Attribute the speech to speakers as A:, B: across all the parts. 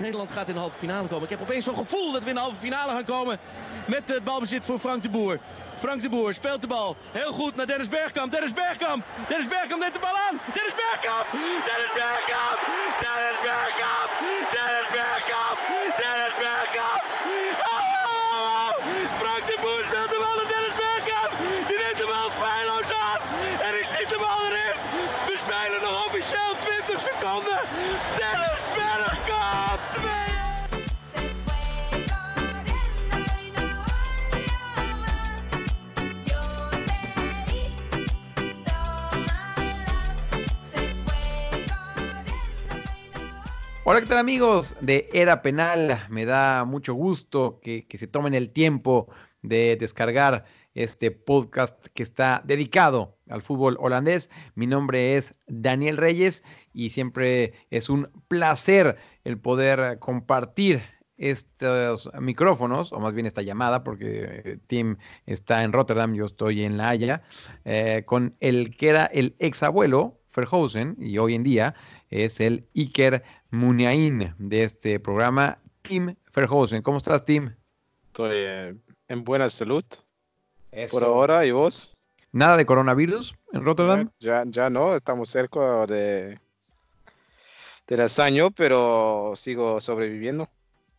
A: Nederland gaat in de halve finale komen. Ik heb opeens zo'n gevoel dat we in de halve finale gaan komen met het balbezit voor Frank de Boer. Frank de Boer speelt de bal heel goed naar Dennis Bergkamp. Dennis Bergkamp. Dennis Bergkamp neemt de bal aan. Dennis Bergkamp. Dennis Bergkamp. Dennis Bergkamp. Dennis Bergkamp. Dennis Bergkamp. Oh! Frank de Boer speelt de
B: Hola, ¿qué tal amigos de Era Penal? Me da mucho gusto que, se tomen el tiempo de descargar este podcast que está dedicado al fútbol holandés. Mi nombre es Daniel Reyes y siempre es un placer el poder compartir estos micrófonos, o más bien esta llamada, porque Tim está en Rotterdam, yo estoy en La Haya, eh, con el que era el ex abuelo, y hoy en día es el Iker Muniain de este programa, Tim Verhausen. ¿Cómo estás, Tim?
C: Estoy eh, en buena salud por ahora. ¿Y vos?
B: ¿Nada de coronavirus en Rotterdam?
C: Ya, ya no, estamos cerca de del año, pero sigo sobreviviendo.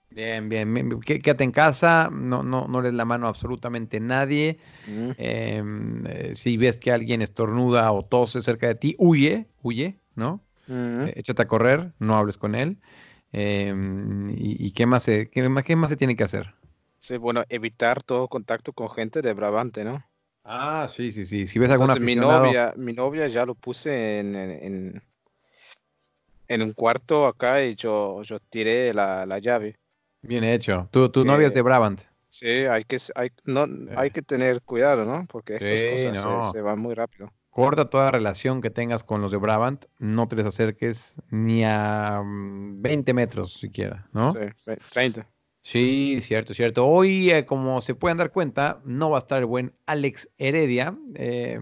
B: Bien, bien, bien. Qué- Quédate en casa, no, no, no les la mano a absolutamente nadie.
C: Mm.
B: Em, eh, si ves que alguien estornuda o tose cerca de ti, huye, huye, ¿no? Eh, échate a correr, no hables con él. Em, y, y qué más se, qué más, qué más se tiene que hacer?
C: Sí, bueno, evitar todo contacto con gente de Brabante, ¿no?
B: Ah, sí, sí, sí. Si ves
C: Entonces, mi novia, mi novia ya lo puse en, en, un cuarto acá y yo, yo tiré la, la llave.
B: bien hecho. Tu, tu novia es de
C: Eh,
B: Brabant.
C: Sí, hay que, hay, no, hay que tener cuidado, ¿no? Porque esas
B: Sí,
C: cosas se, van muy rápido.
B: Corta toda relación que tengas con los de Brabant, no te les acerques ni a mm, 20 metros siquiera, ¿no?
C: Sí, ve- 30.
B: Sí, cierto, cierto. Hoy, eh, como se pueden dar cuenta, no va a estar el buen Alex Heredia. eh,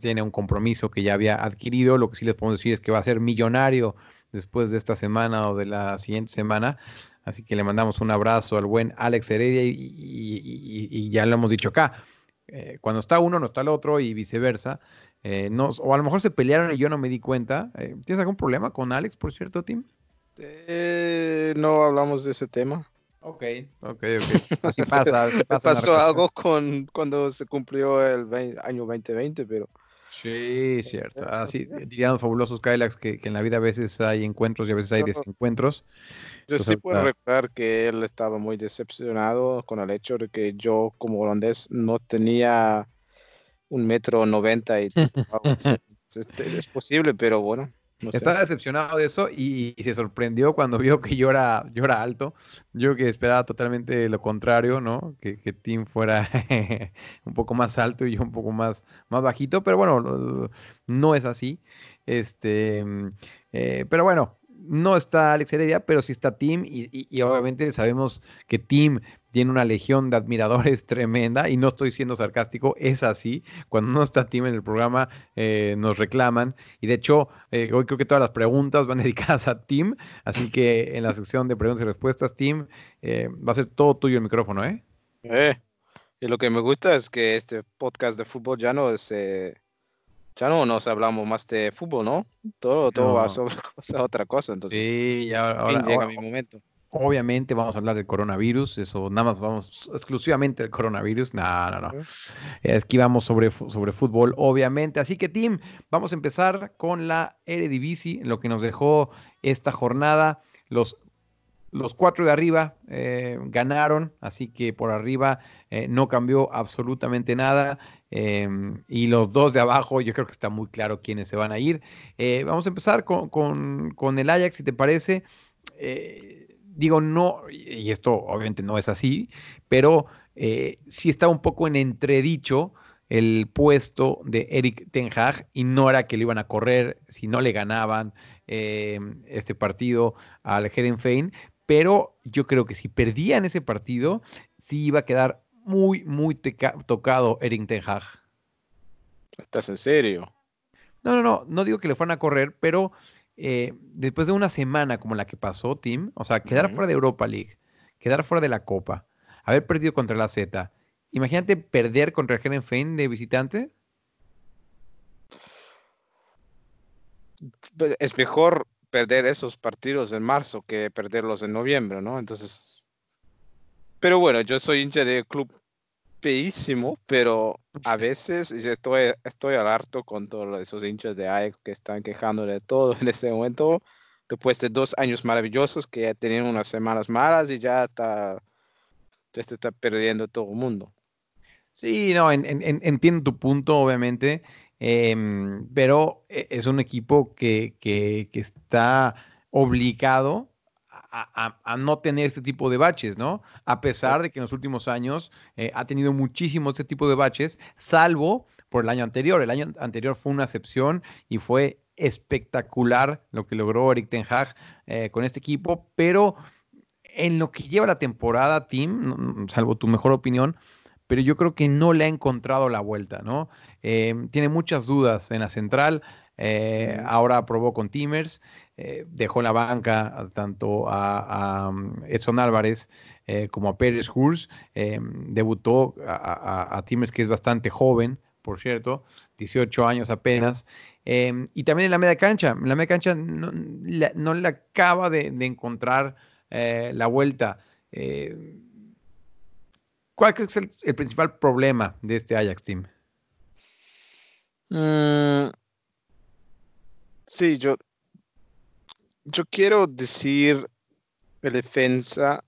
B: tiene un compromiso que ya había adquirido. Lo que sí les podemos decir es que va a ser millonario después de esta semana o de la siguiente semana. Así que le mandamos un abrazo al buen Alex Heredia y, y- y- y ya lo hemos dicho acá. eh, cuando está uno, no está el otro y viceversa. Eh, no, o a lo mejor se pelearon y yo no me di cuenta. Eh, ¿Tienes algún problema con Alex, por cierto, Tim?
C: Eh, no hablamos de ese tema.
B: Ok, ok, ok. Así pasa. así pasa
C: Pasó algo con cuando se cumplió el vein- año 2020, pero
B: Sí, cierto.
C: Eh,
B: Así
C: así
B: dirían los fabulosos Kylax que, que en la vida a veces hay encuentros y a veces hay desencuentros.
C: yo
B: Pues
C: sí puedo
B: ahorita-
C: recordar que él estaba muy decepcionado con el hecho de que yo como holandés no tenía un metro noventa y Este, es posible, pero bueno, no sé.
B: Estaba decepcionado de eso y, y se sorprendió cuando vio que yo era, yo era alto. Yo que esperaba totalmente lo contrario, ¿no? Que, que Tim fuera un poco más alto y yo un poco más, más bajito, pero bueno, no es así. Este, mm, eh, pero bueno, no está Alex Heredia, pero sí está Tim y, y- y obviamente sabemos que Tim tiene una legión de admiradores tremenda y no estoy siendo sarcástico, es así. Cuando no está Tim en el programa eh, nos reclaman y de hecho eh, hoy creo que todas las preguntas van dedicadas a Tim, así que en la sección de preguntas y respuestas, Tim, eh, va a ser todo tuyo el micrófono, ¿eh?
C: Eh, y lo que me gusta es que este podcast de fútbol ya no es, eh, ya no nos hablamos más de fútbol, ¿no? Todo, todo va
B: No.
C: sobre cosa- otra cosa, entonces
B: Sí, ya
C: fin,
B: ahora,
C: llega
B: ahora-
C: mi momento.
B: obviamente vamos a hablar del coronavirus, eso nada más vamos exclusivamente del coronavirus, no, no, no. Que íbamos sobre, sobre fútbol, obviamente. Así que, Tim, vamos a empezar con la Eredivisie, lo que nos dejó esta jornada. Los, los cuatro de arriba eh, ganaron, así que por arriba eh, no cambió absolutamente nada. Eh, y los dos de abajo, yo creo que está muy claro quiénes se van a ir. Eh, vamos a empezar con, con- el Ajax, si te parece. Eh, digo, no, y esto obviamente no es así, pero eh, sí está un poco en entredicho el puesto de Eric Ten Hag y no era que le iban a correr si no le ganaban eh, este partido al Herenfein, pero yo creo que si perdían ese partido, sí iba a quedar muy, muy teca- tocado Eric Ten Hag.
C: ¿Estás en serio?
B: No, no, no, no digo que le fueran a correr, pero eh, después de una semana como la que pasó, Tim, o sea, quedar fuera de Europa League, quedar fuera de la Copa, haber perdido contra la Z, imagínate perder contra el Herenfein de visitante.
C: Pe- Es mejor perder esos partidos en marzo que perderlos en noviembre, ¿no? Entonces, pero bueno, yo soy hincha de club feísimo, pero a veces estoy, estoy al harto con todos esos hinchas de Ajax que están quejando de todo en este momento, después de dos años maravillosos que ya tenían unas semanas malas y ya está, ya se está perdiendo todo el mundo.
B: Sí, no, en- en- en- entiendo tu punto, obviamente, em, pero e- es un equipo que, que- que está obligado a, no tener este tipo de baches, ¿no? A pesar de que en los últimos años eh, ha tenido muchísimos este tipo de baches, salvo por el año anterior. El año anterior fue una excepción y fue espectacular lo que logró Eric Ten Hag eh, con este equipo, pero en lo que lleva la temporada, Tim, salvo tu mejor opinión, pero yo creo que no le ha encontrado la vuelta, ¿no? Eh, tiene muchas dudas en la central. Eh, ahora probó con Timers, eh, dejó en la banca tanto a, a, um, Edson Álvarez eh, como a Pérez Hurs. eh, debutó a, a- a Timers, que es bastante joven, por cierto, 18 años apenas. eh, y también en la media cancha. En la media cancha no, la- no le acaba de, de encontrar eh, la vuelta. Eh, ¿Cuál crees que es el, el principal problema de este Ajax team?
C: Mm, sí, yo, yo quiero decir el defensa,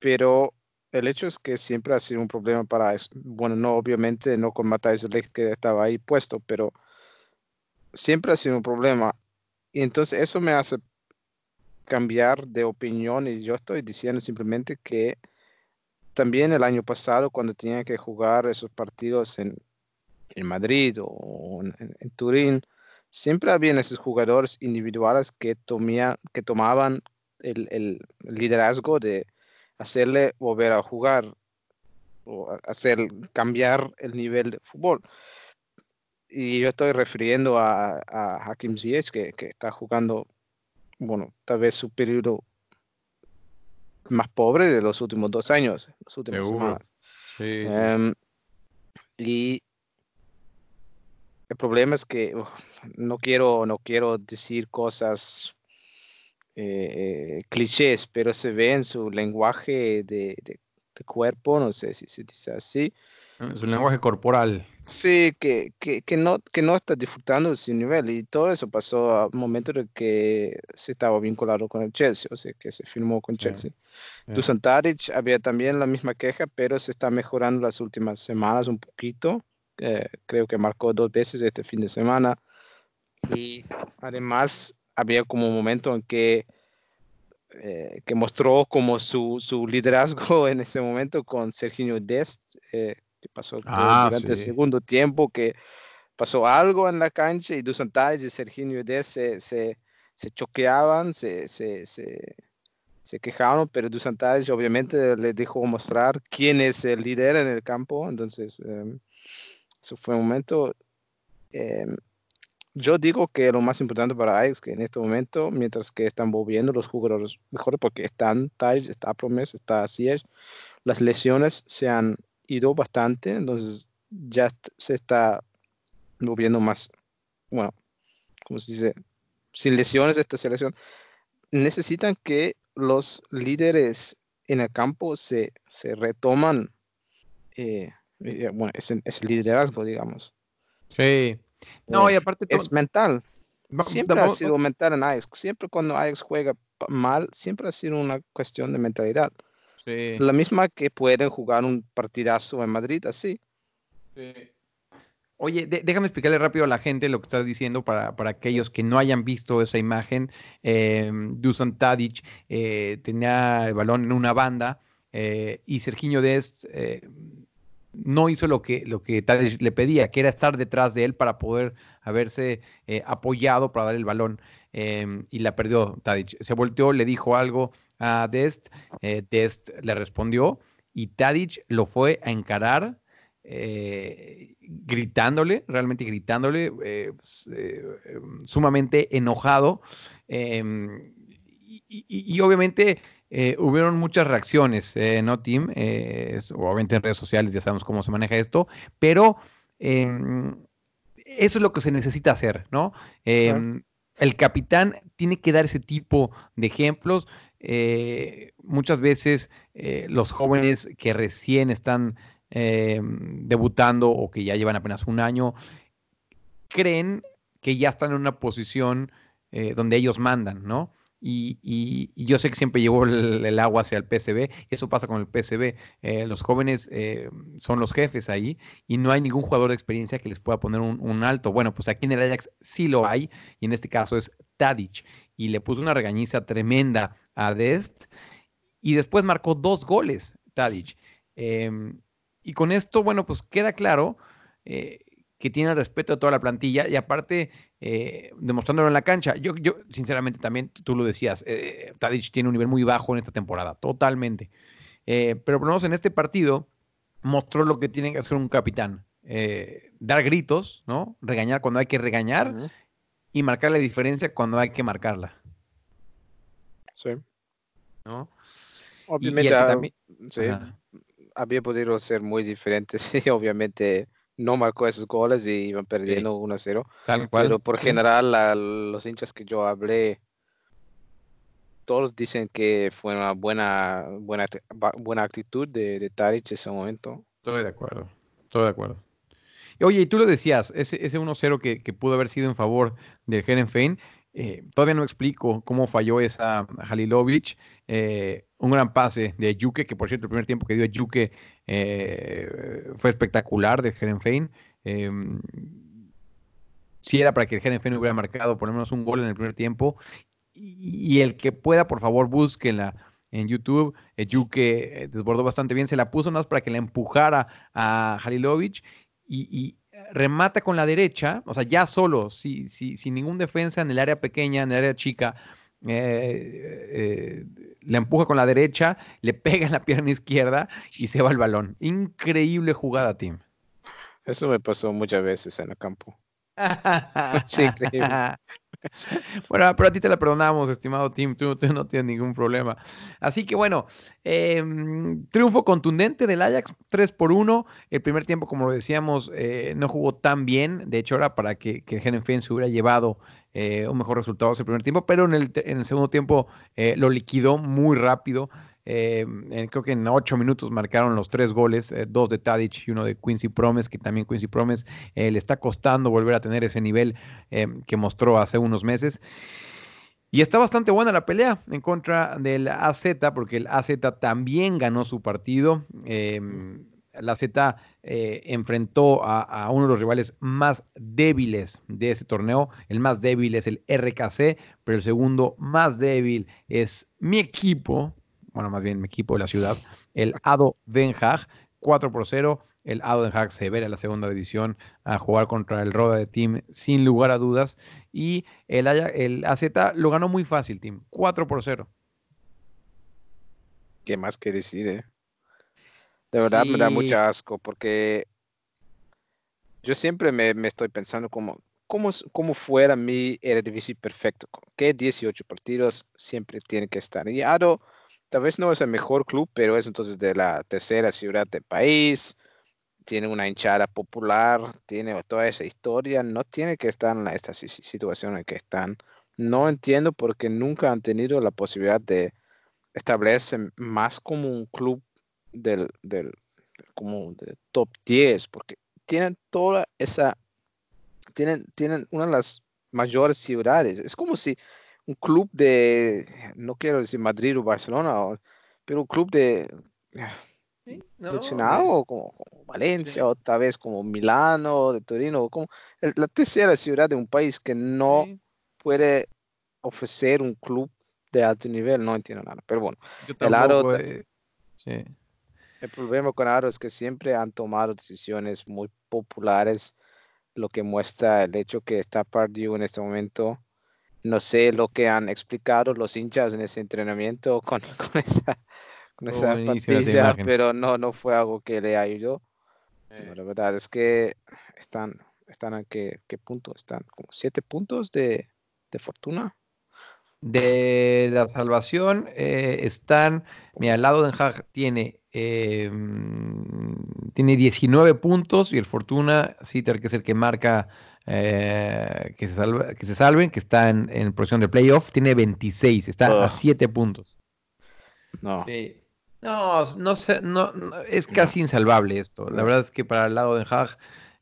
C: pero el hecho es que siempre ha sido un problema para eso. Bueno, no, obviamente no con Matthijs de Ligt que estaba ahí puesto, pero siempre ha sido un problema. Y entonces eso me hace cambiar de opinión y yo estoy diciendo simplemente que también el año pasado cuando tenía que jugar esos partidos en, en Madrid o en- en Turín, siempre habían esos jugadores individuales que, tomía- que tomaban el, el liderazgo de hacerle volver a jugar o hacer cambiar el nivel de fútbol. Y yo estoy refiriendo a, a Hakim Ziyech, que, que está jugando, bueno, tal vez su periodo más pobre de los últimos dos años, las últimas
B: Seguro.
C: semanas.
B: Sí,
C: Em, y el problema es que uf, no quiero, no quiero decir cosas eh, eh, clichés, pero se ve en su lenguaje de, de- de cuerpo, no sé si se dice así,
B: Su lenguaje corporal.
C: sí, que, que, que no, que no está disfrutando de su nivel. Y todo eso pasó a un momento en que se estaba vinculado con el Chelsea, o sea, que se firmó con Chelsea.
B: sí.
C: Dusan Tadic había también la misma queja, pero se está mejorando las últimas semanas un poquito. Eh, creo que marcó dos veces este fin de semana. Y además había como un momento en que, eh, que mostró como su, su liderazgo en ese momento con Serginho Dest, eh, que pasó
B: Ah,
C: durante el
B: sí.
C: segundo tiempo, que pasó algo en la cancha y Dusan Tadic y Serginho Dest se, se, se choqueaban, se, se, se, se quejaron, pero Dusan obviamente le dejó mostrar quién es el líder en el campo, entonces em, eso fue un momento. em, yo digo que lo más importante para Ajax que en este momento, mientras que están volviendo los jugadores mejores, porque están Tadic, está Promes, está Ziyech, las lesiones se han ido bastante, entonces ya se está volviendo más, bueno, como se dice, sin lesiones esta selección. Necesitan que los líderes en el campo se, se retoman, eh, eh, bueno, ese, ese liderazgo, digamos.
B: Sí. No,
C: Eh,
B: y aparte
C: Es mental. Siempre ha sido mental en Ajax. Siempre cuando Ajax juega mal, siempre ha sido una cuestión de mentalidad.
B: sí,
C: La misma que pueden jugar un partidazo en Madrid así.
B: sí. Oye, de- déjame explicarle rápido a la gente lo que estás diciendo para, para aquellos que no hayan visto esa imagen. Eh, Dusan Tadic eh, tenía el balón en una banda eh, y Serginho Dest eh, no hizo lo que, lo que Tadic le pedía, que era estar detrás de él para poder haberse eh, apoyado para dar el balón eh, y la perdió Tadic. Se volteó, le dijo algo a Dest, eh, Dest le respondió y Tadic lo fue a encarar eh, gritándole, realmente gritándole, em, sumamente enojado. em, y obviamente eh, hubieron muchas reacciones, eh, ¿no, Tim? Eh, obviamente en redes sociales ya sabemos cómo se maneja esto, pero em, eso es lo que se necesita hacer, ¿no? Em, el capitán tiene que dar ese tipo de ejemplos. eh, muchas veces eh, los jóvenes que recién están eh, debutando o que ya llevan apenas un año creen que ya están en una posición eh, donde ellos mandan, ¿no? Y, yo sé que siempre llevó el, agua hacia el PSB, eso pasa con el PSB. eh, los jóvenes eh, son los jefes ahí y no hay ningún jugador de experiencia que les pueda poner un, alto. Bueno, pues aquí en el Ajax sí lo hay y en este caso es Tadic y le puso una regañiza tremenda a Dest y después marcó dos goles Tadic. Em, y con esto, bueno, pues queda claro eh, que tiene el respeto de toda la plantilla y aparte eh, demostrándolo en la cancha. Yo, yo, sinceramente, también tú lo decías, eh, Tadic tiene un nivel muy bajo en esta temporada, totalmente. Eh, pero por lo menos en este partido mostró lo que tiene que hacer un capitán. eh, dar gritos, ¿no? Regañar cuando hay que regañar y marcar la diferencia cuando hay que marcarla,
C: Sí.
B: ¿no? Y- y el
C: Obviamente,
B: también-
C: había podido ser muy diferente. Sí, obviamente no marcó esos goles y iban perdiendo 1-0.
B: Tal cual.
C: Pero por
B: sí.
C: general, los hinchas que yo hablé, todos dicen que fue una buena, buena, buena actitud de, de Tadic en ese momento.
B: Estoy de acuerdo, estoy de acuerdo. Oye, y tú lo decías, ese, ese 1-0 que, que pudo haber sido en favor del Herenfein, eh, todavía no explico cómo falló esa Halilovic. eh, un gran pase de Yuke, que por cierto el primer tiempo que dio Yuke eh, fue espectacular de Herenfein. Si era para que el Herenfein hubiera marcado por lo menos un gol en el primer tiempo. Y, el que pueda, por favor, búsquenla en YouTube. Yuke desbordó bastante bien, se la puso más para que la empujara a Halilovic y remata con la derecha, o sea, ya solo, si- si- sin ningún defensa en el área pequeña, en el área chica, eh, eh, le empuja con la derecha, le pega en la pierna izquierda y se va el balón. Increíble jugada, Tim.
C: Eso me pasó muchas veces en el campo. Sí, increíble.
B: Bueno, pero a ti te la perdonamos, estimado Tim, tú, no tienes ningún problema. Así que bueno, em, triunfo contundente del Ajax, 3 por 1. El primer tiempo, como lo decíamos, eh, no jugó tan bien. De hecho, era para que, que el Herenfen se hubiera llevado eh, un mejor resultado ese primer tiempo, pero en el, te- en el segundo tiempo eh, lo liquidó muy rápido. Eh, creo que en ocho minutos marcaron los tres goles, eh, dos de Tadic y uno de Quincy Promes, que también Quincy Promes eh, le está costando volver a tener ese nivel eh, que mostró hace unos meses. Y está bastante buena la pelea en contra del AZ, porque el AZ también ganó su partido. La Z enfrentó a uno de los rivales más débiles de ese torneo. El más débil es el RKC, pero el segundo más débil es mi equipo, bueno, más bien mi equipo de la ciudad, el ADO Den Haag, 4 por 0. El ADO Den Haag se ve a la segunda división a jugar contra el Roda de Team sin lugar a dudas. Y el, el AZ lo ganó muy fácil, Team, 4 por 0.
C: ¿Qué más que decir, eh? De verdad me da mucho asco porque yo siempre me, me estoy pensando como, ¿cómo, cómo fuera mi Eredivisie perfecto? ¿Qué 18 partidos siempre tiene que estar? Y Aro tal vez no es el mejor club, pero es entonces de la tercera ciudad del país, tiene una hinchada popular, tiene toda esa historia, no tiene que estar en esta si- si- situación en que están. No entiendo por qué nunca han tenido la posibilidad de establecerse más como un club del, del como top 10, porque tienen toda esa, tienen, tienen una de las mayores ciudades. Es como si un club de, no quiero decir Madrid o Barcelona, pero un club de mencionado o como, como Valencia, o tal vez como Milano, de Torino, como el- la tercera ciudad de un país que no puede ofrecer un club de alto nivel, no entiendo nada. Pero bueno, el Aro
B: eh, sí.
C: el problema con Aro es que siempre han tomado decisiones muy populares, lo que muestra el hecho que está perdido en este momento. No sé lo que han explicado los hinchas en ese entrenamiento con, con esa, con esa
B: imagen.
C: pero no, no fue algo que le ayudó. No, La verdad es que están, están a qué, qué punto están, como siete puntos de, de fortuna.
B: De la salvación eh, están, mira, al lado de Den Haag tiene, eh, mm, tiene 19 puntos y el Fortuna Sitter, que es el que marca eh, que, se salva- que se salven, que está en, en posición de playoff, tiene 26, está a
C: Ugh.
B: 7 puntos.
C: No,
B: Sí. No, no, sé, no, no, es casi insalvable esto. La verdad es que para el lado de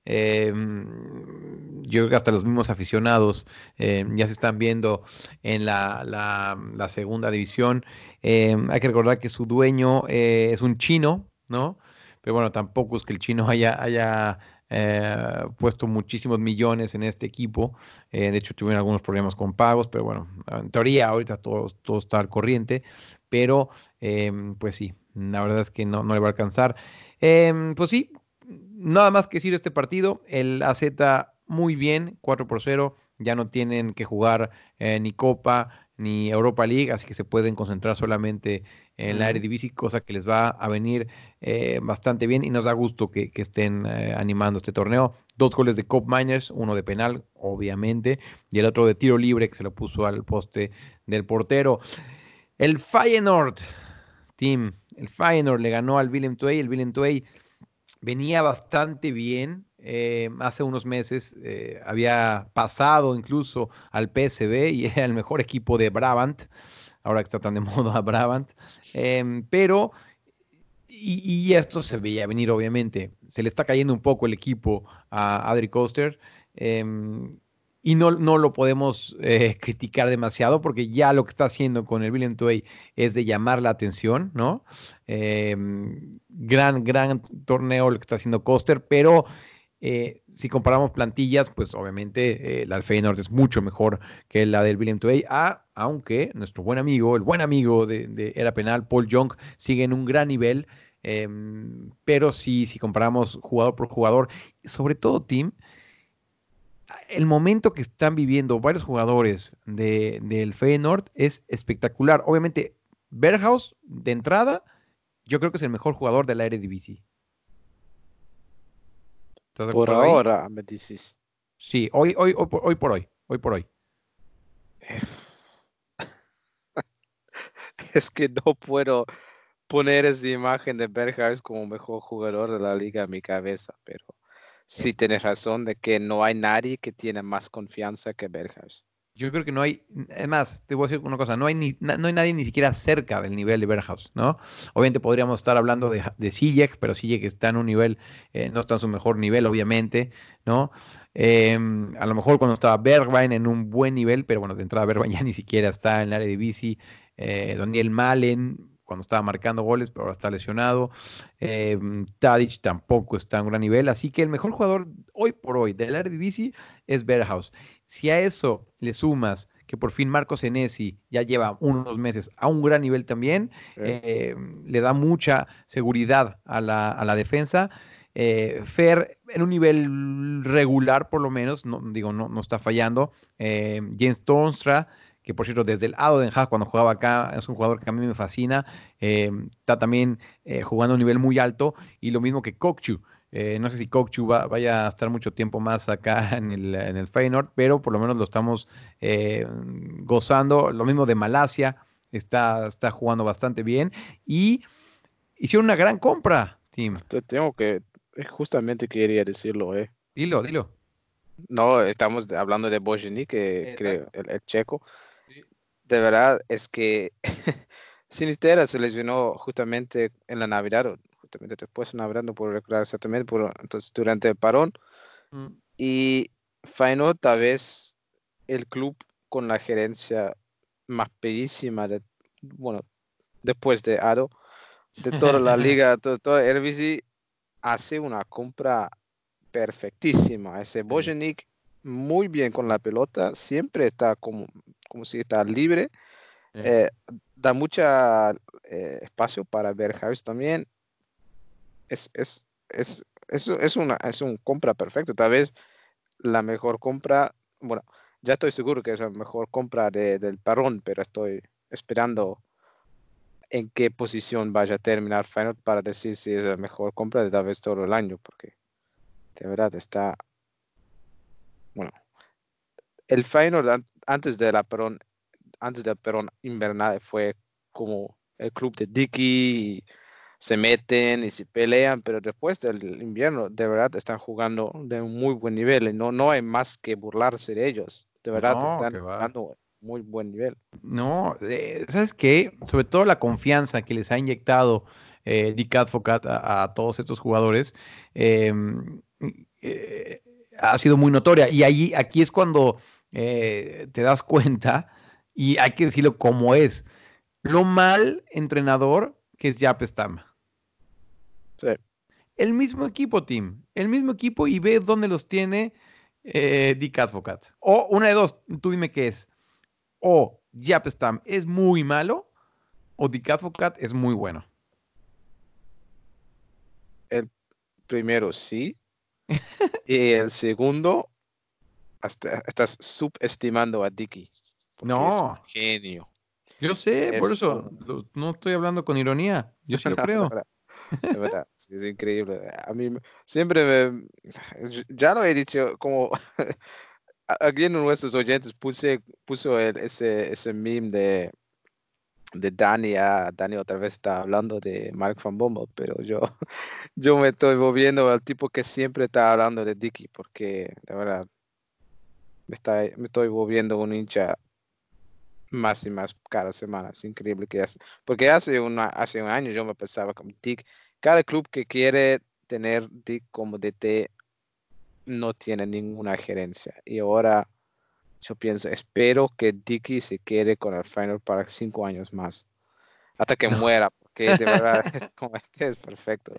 B: eh, mm, yo creo que hasta los mismos aficionados eh, ya se están viendo en la, la- la segunda división. Eh, hay que recordar que su dueño eh, es un chino, ¿no? Pero bueno, tampoco es que el chino haya, haya eh, puesto muchísimos millones en este equipo. Eh, de hecho, tuvieron algunos problemas con pagos, pero bueno, en teoría ahorita todo, todo está al corriente. Pero Em, pues sí, la verdad es que no, no le va a alcanzar. Em, pues sí, nada más que decir de este partido. El AZ muy bien, 4 por 0. Ya no tienen que jugar eh, ni Copa ni Europa League, así que se pueden concentrar solamente en la. Eredivisie, cosa que les va a venir eh, bastante bien y nos da gusto que, que estén eh, animando este torneo. Dos goles de Cop Miners, uno de penal, obviamente, y el otro de tiro libre que se lo puso al poste del portero. El Feyenoord, team, el Feyenoord le ganó al Willem II. El Willem II venía bastante bien. Eh, hace unos meses eh, había pasado incluso al PSV y era el mejor equipo de Brabant. Ahora que está tan de moda Brabant. Em, pero, y, esto se veía venir, obviamente. Se le está cayendo un poco el equipo a Adri Coaster. em, y no, no lo podemos eh, criticar demasiado porque ya lo que está haciendo con el William Tway es de llamar la atención, ¿no? Eh, gran, gran torneo el que está haciendo Coster, pero eh, si comparamos plantillas, pues obviamente eh, la del Feyenoord es mucho mejor que la del William ah, aunque nuestro buen amigo, el buen amigo de, de Era Penal, Paul Young, sigue en un gran nivel, eh, pero sí, si comparamos jugador por jugador, sobre todo Team, el momento que están viviendo varios jugadores de, del Feyenoord es espectacular. Obviamente, Berghaus, de entrada, yo creo que es el mejor jugador de la Eredivisie. ¿Estás de
C: por
B: ahí?
C: ahora me dices.
B: Sí, hoy, hoy, hoy, hoy por hoy. Hoy por hoy.
C: Es que no puedo poner esa imagen de Berghaus como mejor jugador de la liga en mi cabeza, pero sí tienes razón de que no hay nadie que tiene más confianza que Berghaus.
B: Yo creo que no hay, además, te voy a decir una cosa, no hay, ni, no hay nadie ni siquiera cerca del nivel de Berghaus, ¿no? Obviamente podríamos estar hablando de, de Ziyech, pero Ziyech está en un nivel, eh, no está en su mejor nivel, obviamente, ¿no? Em, a lo mejor cuando estaba Bergwijn en un buen nivel, pero bueno, de entrada Bergwijn ya ni siquiera está en el área de bici, eh, Daniel Malen cuando estaba marcando goles, pero ahora está lesionado, Em, Tadic tampoco está en un gran nivel, así que el mejor jugador hoy por hoy del bici es Berghaus. Si a eso le sumas que por fin Marcos Senesi ya lleva unos meses a un gran nivel también,
C: ¿eh?
B: eh, le da mucha seguridad a la, a la defensa. Eh, Fer en un nivel regular, por lo menos, no, digo, no, no está fallando. Eh, Jens Torstra, que por cierto, desde el lado de Den Haag, cuando jugaba acá, es un jugador que a mí me fascina. eh, está también eh, jugando a un nivel muy alto, y lo mismo que Kokchu. Eh, no sé si Kokchu va- vaya a estar mucho tiempo más acá en el, en el Feyenoord, pero por lo menos lo estamos eh, gozando. Lo mismo de Malasia, está, está jugando bastante bien. Y hicieron una gran compra, Tim.
C: Te- Tengo que, justamente quería decirlo, eh.
B: Dilo, dilo.
C: No, estamos hablando de Bojini, que creo, el checo. De verdad es que Sinistera se lesionó justamente en la Navidad, o justamente después de Navidad, no puedo recordar exactamente, pero entonces durante el parón.
B: Mm.
C: Y Feyenoord tal vez el club con la gerencia más pedísima de, bueno, después de Ado, de toda la liga, to- toda Eredivisie, hace una compra perfectísima. Ese Bojanic muy bien con la pelota, siempre está como, como si está libre, eh, da mucha eh, espacio para Berghaus también. Es, es, es, es, es una es un compra perfecto. Tal vez la mejor compra, bueno, ya estoy seguro que es la mejor compra de- del parón, pero estoy esperando en qué posición vaya a terminar Feyenoord para decir si es la mejor compra de tal vez todo el año, porque de verdad está, bueno, el an- antes de la perón, antes del perón invernal fue como el club de Dicky, se meten y se pelean, pero después del invierno de verdad están jugando de un muy buen nivel y no, no hay más que burlarse de ellos, de verdad
B: No,
C: están jugando muy buen nivel.
B: No, eh, ¿sabes qué? Sobre todo la confianza que les ha inyectado eh, Dick Advocat a, a todos estos jugadores eh, eh, ha sido muy notoria. Y ahí, aquí es cuando eh, te das cuenta, y hay que decirlo como es, lo mal entrenador que es Jaap Stam.
C: Sí.
B: El mismo equipo, Tim. El mismo equipo y ve dónde los tiene eh, Dick Advocat. O una de dos, tú dime qué es. O Jaap Stam es muy malo o Dick Advocat es muy bueno.
C: Primero sí, y el segundo, hasta, estás subestimando a Dicky. porque es un
B: No.
C: genio.
B: Yo sé, por
C: Es
B: eso
C: un-
B: no estoy hablando con ironía. Yo sí lo
C: No,
B: creo.
C: De verdad, de es increíble. A mí siempre me, ya lo he dicho, como a- aquí en nuestros oyentes puse, puso el- ese, ese meme de, de Dani, ah, Dani otra vez está hablando de Mark Van Bommel, pero yo, yo me estoy volviendo al tipo que siempre está hablando de Dicky, porque de verdad me, está, me estoy volviendo un hincha más y más cada semana. Es increíble que hace. Porque hace, una, hace un año yo me pensaba como Dick. Cada club que quiere tener Dick como DT no tiene ninguna gerencia. Y ahora yo pienso, espero que Dicky se quede con el Final para cinco años más. Hasta que muera, de verdad este es perfecto.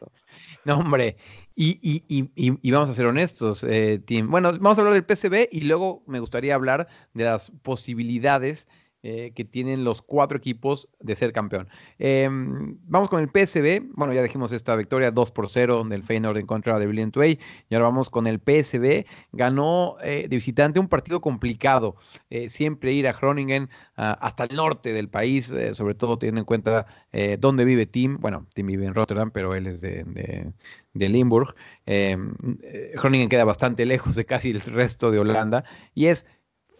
C: ¿no?
B: Hombre. Y- y- y- y vamos a ser honestos, eh, Tim. Bueno, vamos a hablar del PCB y luego me gustaría hablar de las posibilidades eh, que tienen los cuatro equipos de ser campeón. Em, vamos con el PSB. Bueno, ya dijimos esta victoria 2 por 0 del Feyenoord en contra de Brilliant Way. Y ahora vamos con el PSB. Ganó eh, de visitante un partido complicado. Eh, siempre ir a Groningen, ah, hasta el norte del país, sobre todo teniendo en cuenta dónde vive Tim. Bueno, Tim vive en Rotterdam, pero él es de, de- Limburg. Eh, Groningen queda bastante lejos de casi el resto de Holanda y es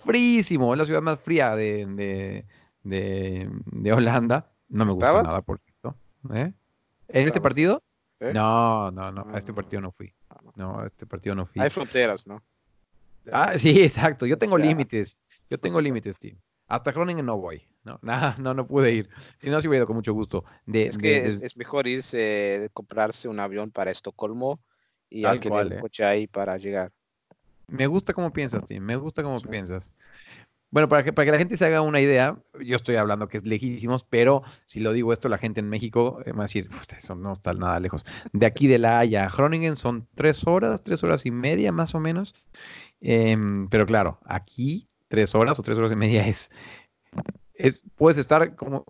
B: frísimo, es la ciudad más fría de, de- de- de Holanda. No me
C: ¿Estabas?
B: nada, por cierto. ¿Eh? ¿En este partido?
C: ¿Eh?
B: No, no, no, a este partido no fui. No, a este partido no fui.
C: Hay fronteras, ¿no?
B: Ah, sí, exacto. Yo tengo
C: sea.
B: límites. Yo tengo límites, Tim. Hasta Groningen no voy. No, nada, no, no pude ir. Si no, sí hubiera ido con mucho gusto. De,
C: Es
B: de-
C: que
B: de-
C: es, es mejor irse, comprarse un avión para Estocolmo y
B: cual,
C: un
B: ¿eh?
C: coche ahí para llegar.
B: Me gusta cómo piensas, Tim. Me gusta cómo
C: Sí.
B: piensas. Bueno, para que, para que la gente se haga una idea, yo estoy hablando que es lejísimos, pero si lo digo esto, la gente en México eh, va a decir, "Puta, eso no está nada lejos. De aquí de La Haya a Groningen son tres horas, tres horas y media más o menos. Em, pero claro, aquí tres horas o tres horas y media es, es puedes estar como,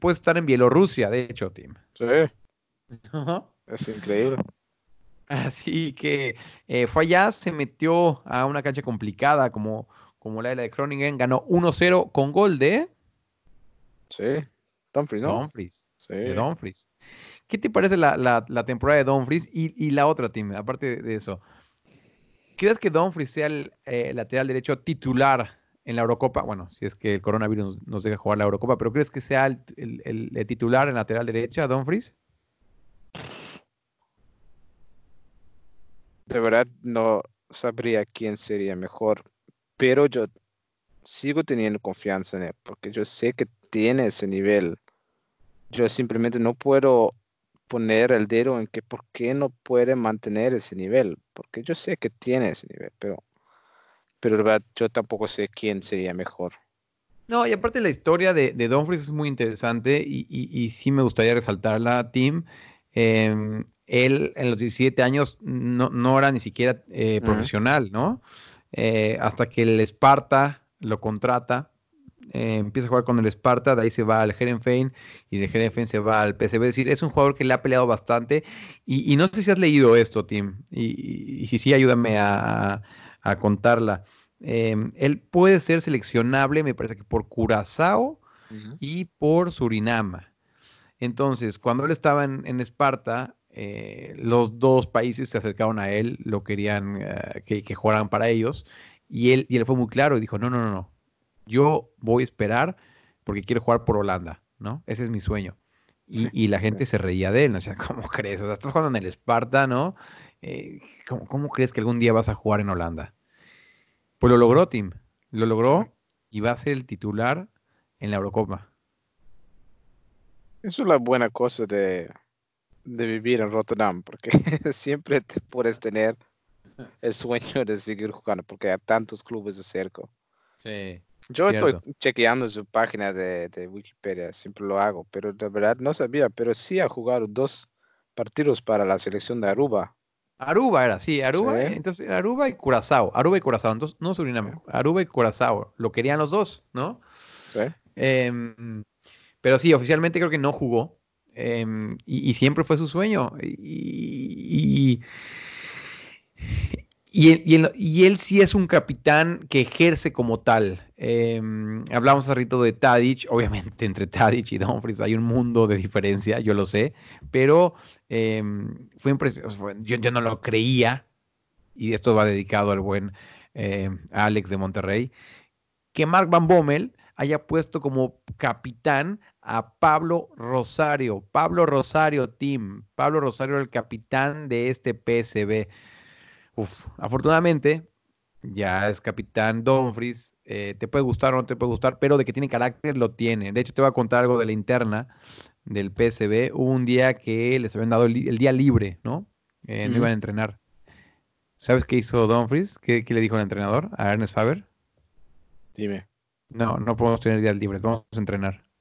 B: puedes estar en Bielorrusia, de hecho, Tim.
C: Sí, es increíble.
B: Así que eh, fue allá, se metió a una cancha complicada como, como la de la de Groningen, ganó 1-0 con gol de
C: Sí. Dumfries, ¿no?
B: Dumfries.
C: Sí.
B: de Dumfries. ¿Qué te parece la, la- la temporada de Dumfries y, y la otra, Tim? Aparte de eso, ¿crees que Dumfries sea el eh, lateral derecho titular en la Eurocopa? Bueno, si es que el coronavirus nos, nos deja jugar la Eurocopa, pero ¿crees que sea el, el- el- el titular en lateral derecha, Dumfries?
C: De verdad no sabría quién sería mejor, pero yo sigo teniendo confianza en él, porque yo sé que tiene ese nivel. Yo simplemente no puedo poner el dedo en que por qué no puede mantener ese nivel, porque yo sé que tiene ese nivel, pero, pero de verdad yo tampoco sé quién sería mejor.
B: No, y aparte la historia de, de Dumfries es muy interesante y, y- y sí me gustaría resaltarla, Tim. Em, él en los 17 años no, no era ni siquiera eh, profesional, ¿no? Eh, hasta que el Sparta lo contrata, eh, empieza a jugar con el Sparta, de ahí se va al Herenfein y de Herenfein se va al PSV. Es decir, es un jugador que le ha peleado bastante y, y no sé si has leído esto, Tim, y, y- y si sí, ayúdame a, a- contarla. Em, él puede ser seleccionable, me parece que por Curazao y por Surinam. Entonces, cuando él estaba en, en Esparta, eh, los dos países se acercaron a él, lo querían eh, que, que jugaran para ellos, y él, y él fue muy claro y dijo, no, no, no, no, yo voy a esperar porque quiero jugar por Holanda, ¿no? Ese es mi sueño. Y, y la gente se reía de él, ¿no? O sea, ¿cómo crees? O sea, estás jugando en el Sparta, ¿no? Eh, ¿cómo, cómo crees que algún día vas a jugar en Holanda? Pues lo logró, Tim. Lo logró y va a ser el titular en la Eurocopa.
C: Eso es la buena cosa de, de vivir en Rotterdam, porque siempre te puedes tener el sueño de seguir jugando, porque hay tantos clubes de cerca.
B: Sí.
C: Yo estoy chequeando su página de, de Wikipedia, siempre lo hago, pero de verdad no sabía, pero sí ha jugado dos partidos para la selección de Aruba.
B: Aruba era, sí, Aruba,
C: Sí.
B: entonces Aruba y Curazao, Aruba y Curazao, entonces no Surinam, Aruba y Curazao, lo querían los dos, ¿no?
C: ¿sí?
B: Em, pero sí, oficialmente creo que no jugó. Em, y, siempre fue su sueño. Y, y, él, sí es un capitán que ejerce como tal. Em, hablamos hace ratito de Tadic. Obviamente, entre Tadic y Dumfries hay un mundo de diferencia, yo lo sé. Pero em, fue impresionante. Yo, yo no lo creía. Y esto va dedicado al buen em, Alex de Monterrey. Que Mark Van Bommel haya puesto como capitán a Pablo Rosario. Pablo Rosario, Team. Pablo Rosario, el capitán de este PSB. Uf, afortunadamente, ya es capitán Dumfries. eh, te puede gustar o no te puede gustar, pero de que tiene carácter, lo tiene. De hecho, te voy a contar algo de la interna del PSB. Hubo un día que les habían dado el, día libre, ¿no? Eh, no iban a entrenar. ¿Sabes qué hizo Dumfries? ¿Qué, qué le dijo el entrenador a Ernest Faber?
C: Dime.
B: No, no podemos tener días libres, vamos a entrenar.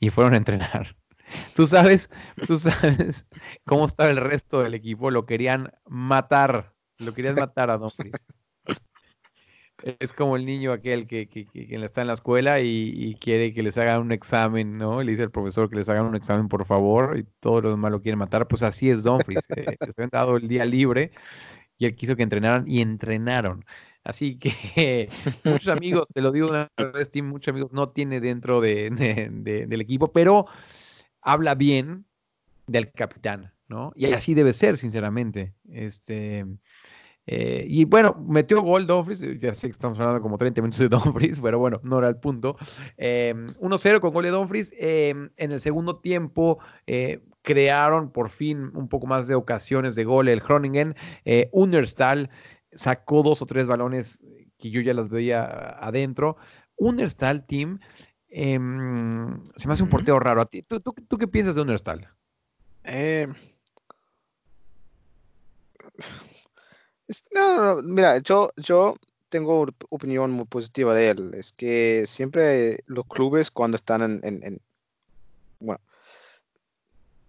B: Y fueron a entrenar. Tú sabes, tú sabes cómo estaba el resto del equipo, lo querían matar, lo querían matar a Dumfries. Es como el niño aquel que, que, que- está en la escuela y, quiere que les hagan un examen, ¿no? Le dice al profesor que les hagan un examen, por favor, y todos los demás lo quieren matar. Pues así es Dumfries. eh, les habían dado el día libre y él quiso que entrenaran y entrenaron. Así que muchos amigos, te lo digo una vez, Tim, muchos amigos no tiene dentro de, de- de- del equipo, pero habla bien del capitán, ¿no? Y así debe ser, sinceramente. Este, eh, y bueno, metió gol Dumfries, eh, ya sé que estamos hablando como 30 minutos de Dumfries, pero bueno, no era el punto. Eh, 1-0 con gol de Dumfries. eh, en el segundo tiempo eh, crearon por fin un poco más de ocasiones de gol el Groningen. Eh, Unerstal sacó dos o tres balones que yo ya las veía adentro. Unerstal, Team, em, se me hace un
C: Ujú.
B: portero raro. ¿A ti? ¿Tú, tú, tú qué piensas de Unerstal?
C: Eh, es- no, no, no, mira, yo, yo tengo una opinión muy positiva de él. Es que siempre los clubes cuando están en, en- en- bueno,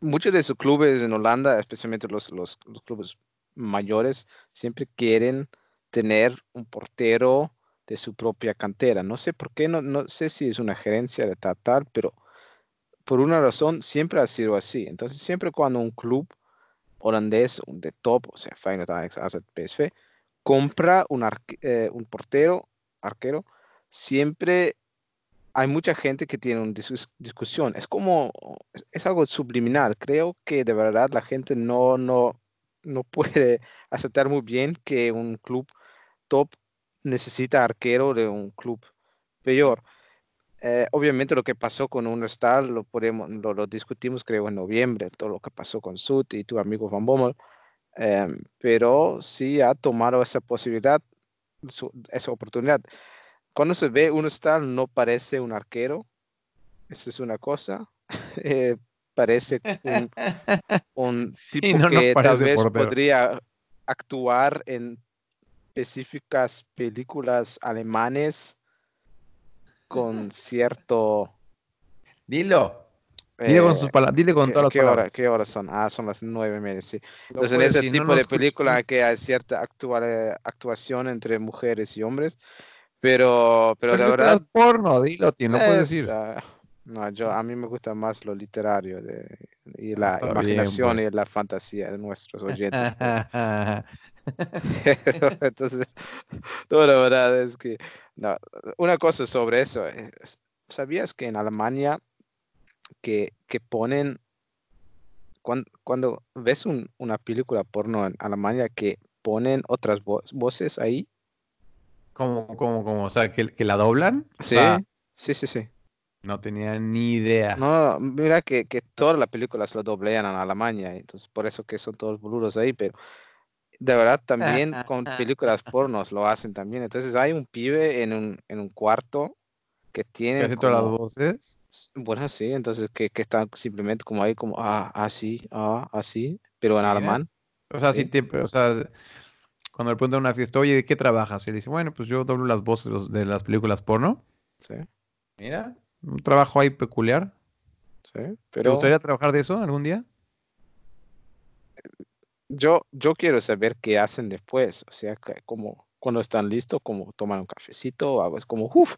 C: muchos de sus clubes en Holanda, especialmente los, los, los clubes mayores, siempre quieren tener un portero de su propia cantera. No sé por qué, no, no sé si es una gerencia de tal, pero por una razón siempre ha sido así. Entonces, siempre cuando un club holandés de top, o sea, Feyenoord, Ajax, AZ, PSV, compra un, arque- eh, un portero, arquero, siempre hay mucha gente que tiene una dis- discusión. Es como, es algo subliminal. Creo que de verdad la gente no, no, no puede aceptar muy bien que un club top necesita arquero de un club peor. Eh, obviamente lo que pasó con Unerstal lo podemos, lo, discutimos creo en noviembre, todo lo que pasó con Sut y tu amigo Van Bommel, em, pero sí ha tomado esa posibilidad, su- esa oportunidad. Cuando se ve Unerstal no parece un arquero, eso es una cosa, eh, parece un, un
B: Sí,
C: tipo
B: no, no
C: que tal vez
B: portero.
C: podría actuar en específicas películas alemanes con cierto...
B: Dilo. Dile con, sus
C: eh,
B: pala- dile con
C: ¿qué,
B: todas las
C: qué hora,
B: palabras.
C: qué horas son? Ah, son las nueve y media, sí. Entonces, en
B: puedes,
C: ese
B: si
C: tipo
B: no
C: de película que hay cierta actua- actuación entre mujeres y hombres, pero, pero de
B: Películas
C: verdad...
B: porno, dilo, tío, no puedes
C: es,
B: decir.
C: ah, no, yo, a mí me gusta más lo literario de, y la
B: Está bien,
C: imaginación
B: pues.
C: y la fantasía de nuestros oyentes. pues. Pero, Entonces, no, la verdad es que, no, una cosa sobre eso, eh, ¿sabías que en Alemania que, que ponen cuan- cuando, ves un- una película porno en Alemania que ponen otras vo- voces ahí.
B: ¿Cómo, cómo, cómo? O sea, que, que la doblan. O
C: Sí,
B: sea,
C: sí, sí, sí.
B: No tenía ni idea.
C: No, mira que, que todas las películas lo doblean en Alemania, entonces por eso que son todos boludos ahí, pero de verdad también con películas pornos lo hacen también. Entonces hay un pibe en un, en un cuarto que tiene
B: hace todas las voces.
C: bueno, sí, entonces que, que está simplemente como ahí como, ah, así, ah, así, pero en alemán.
B: O sea,
C: Sí.
B: te, o sea, cuando le preguntan en una fiesta, oye, ¿de qué trabajas? Y él dice, bueno, pues yo doblo las voces de las películas porno.
C: Sí,
B: Mira, un trabajo ahí peculiar.
C: sí,
B: ¿Te
C: pero
B: gustaría trabajar de eso algún día?
C: yo, yo quiero saber qué hacen después, o sea, como cuando están listos, como toman un cafecito, algo, es como, uff,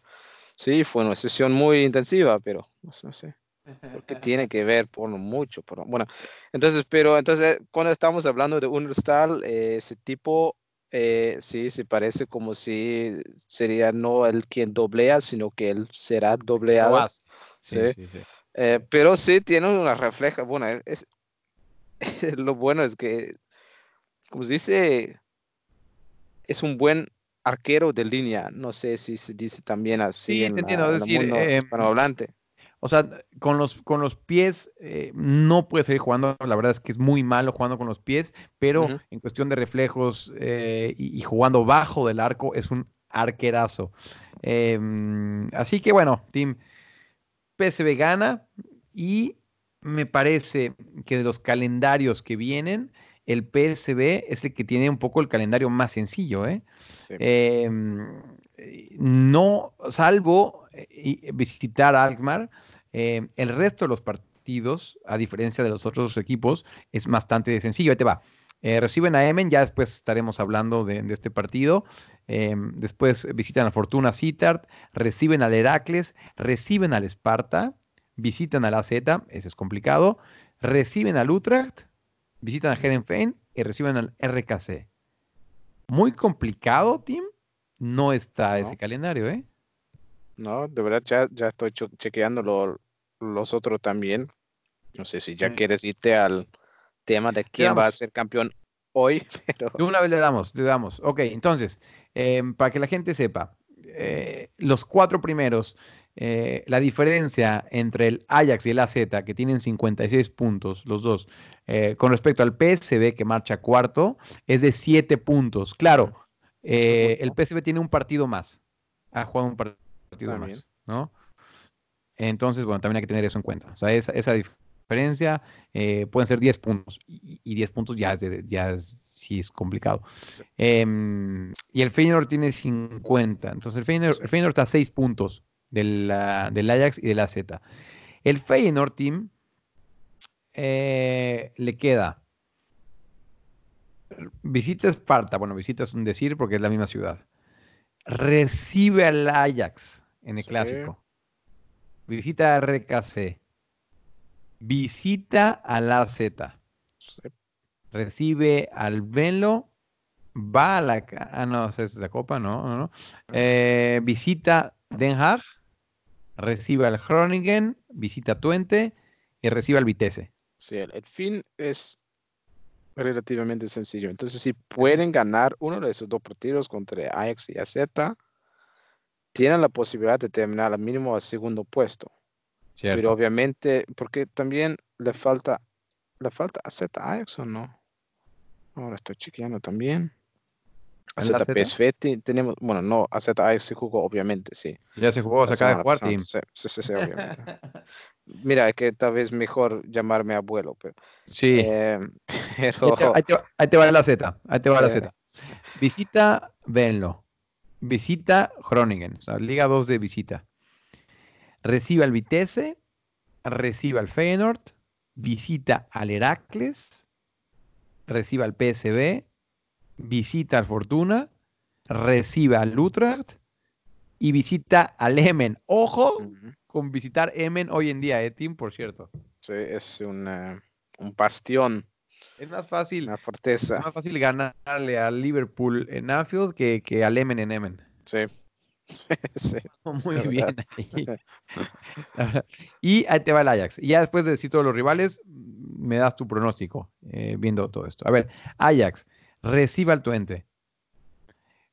C: sí, fue una sesión muy intensiva, pero no sé, no sé. porque tiene que ver porno mucho. Porno. Bueno, entonces, pero entonces cuando estamos hablando de Understall, eh, ese tipo eh, sí se parece como si sería no el quien doblea, sino que él será dobleado.
B: Vas.
C: Sí.
B: sí, sí.
C: Eh, pero sí tiene una refleja, bueno, es, es- lo bueno es que, como se dice, es un buen arquero de línea. No sé si se dice también así
B: Sí,
C: en,
B: te
C: la-
B: entiendo, es decir, em,
C: hispanohablante.
B: O sea, con los, con los pies eh, no puede seguir jugando. La verdad es que es muy malo jugando con los pies, pero en cuestión de reflejos eh, y, y jugando bajo del arco es un arquerazo. Em, así que bueno, Team PSV gana y me parece que de los calendarios que vienen, el PSV es el que tiene un poco el calendario más sencillo, ¿eh?
C: Sí.
B: Em, no, salvo eh, y- visitar Alkmaar, eh, el resto de los partidos, a diferencia de los otros equipos, es bastante sencillo. Ahí te va. Eh, reciben a Emen, ya después estaremos hablando de, de este partido. Después visitan a Fortuna Sittard, reciben al Heracles, reciben al Esparta, visitan al AZ, ese es complicado, reciben al Utrecht, visitan a Herenfein y reciben al RKC. Muy complicado, Tim. No está
C: No.
B: ese calendario, ¿eh?
C: No, de verdad ya, ya estoy chequeando lo- los otros también. No sé si ya
B: Sí.
C: quieres irte al tema de quién va a ser campeón hoy, pero
B: De una vez le damos, le damos. Ok, entonces, em, para que la gente sepa, eh, los cuatro primeros, eh, la diferencia entre el Ajax y el AZ, que tienen 56 puntos, los dos, eh, con respecto al PSV, que marcha cuarto, es de 7 puntos. Claro, el PSV tiene un partido más. Ha jugado un par- partido
C: También.
B: más, ¿no? Entonces, bueno, también hay que tener eso en cuenta. O sea, esa, esa diferencia eh, pueden ser 10 puntos. Y, y 10 puntos ya es, de- ya es- sí es complicado.
C: Sí.
B: Em, y el Feyenoord tiene 50. Entonces, el Feyenoord, el Feyenoord está a 6 puntos del, ah, del Ajax y del AZ. El Feyenoord Team eh, le queda visita Esparta. Bueno, visita es un decir porque es la misma ciudad. Recibe al Ajax en el
C: Sí.
B: clásico. Visita a RKC. Visita al AZ.
C: sí,
B: Recibe al Venlo. Va a la. Ah, no, es la Copa, no, no, no. Eh, visita Den Haag. Recibe al Groningen. Visita Twente. Y recibe al Vitesse.
C: sí, el, el fin es relativamente sencillo. Entonces, si pueden ganar uno de esos dos partidos contra Ajax y AZ, tienen la posibilidad de terminar al mínimo al segundo puesto.
B: ¿cierto?
C: Pero obviamente, porque también le falta, le falta AZ Ajax o no. Ahora estoy chequeando también.
B: ¿El
C: AZ? PSV te- tenemos, bueno, no, AZ Ajax se jugó, obviamente, sí.
B: ya se jugó, se acaba de jugar,
C: sí, sí, sí, obviamente. Mira, es que tal vez mejor llamarme abuelo, pero,
B: Sí.
C: eh,
B: Ahí te, ahí te va- ahí te va la Z. Ahí te va la
C: Eh.
B: Z. Visita Venlo. Visita Groningen. O sea, Liga 2 de visita. Recibe al Vitesse. Recibe al Feyenoord. Visita al Heracles. Recibe al PSV. Visita al Fortuna. Recibe al Utrecht. Y visita al Emen. Ojo con visitar Emen hoy en día, eh, Tim, por cierto.
C: sí, es un, un bastión,
B: Es más fácil.
C: una
B: Es
C: fortaleza.
B: más fácil ganarle al Liverpool en Anfield que, que al Emen en Emen.
C: Sí. sí.
B: Muy bien ahí. y ahí te va el Ajax. Y ya después de decir todos los rivales, me das tu pronóstico eh, viendo todo esto. A ver, Ajax recibe al Twente.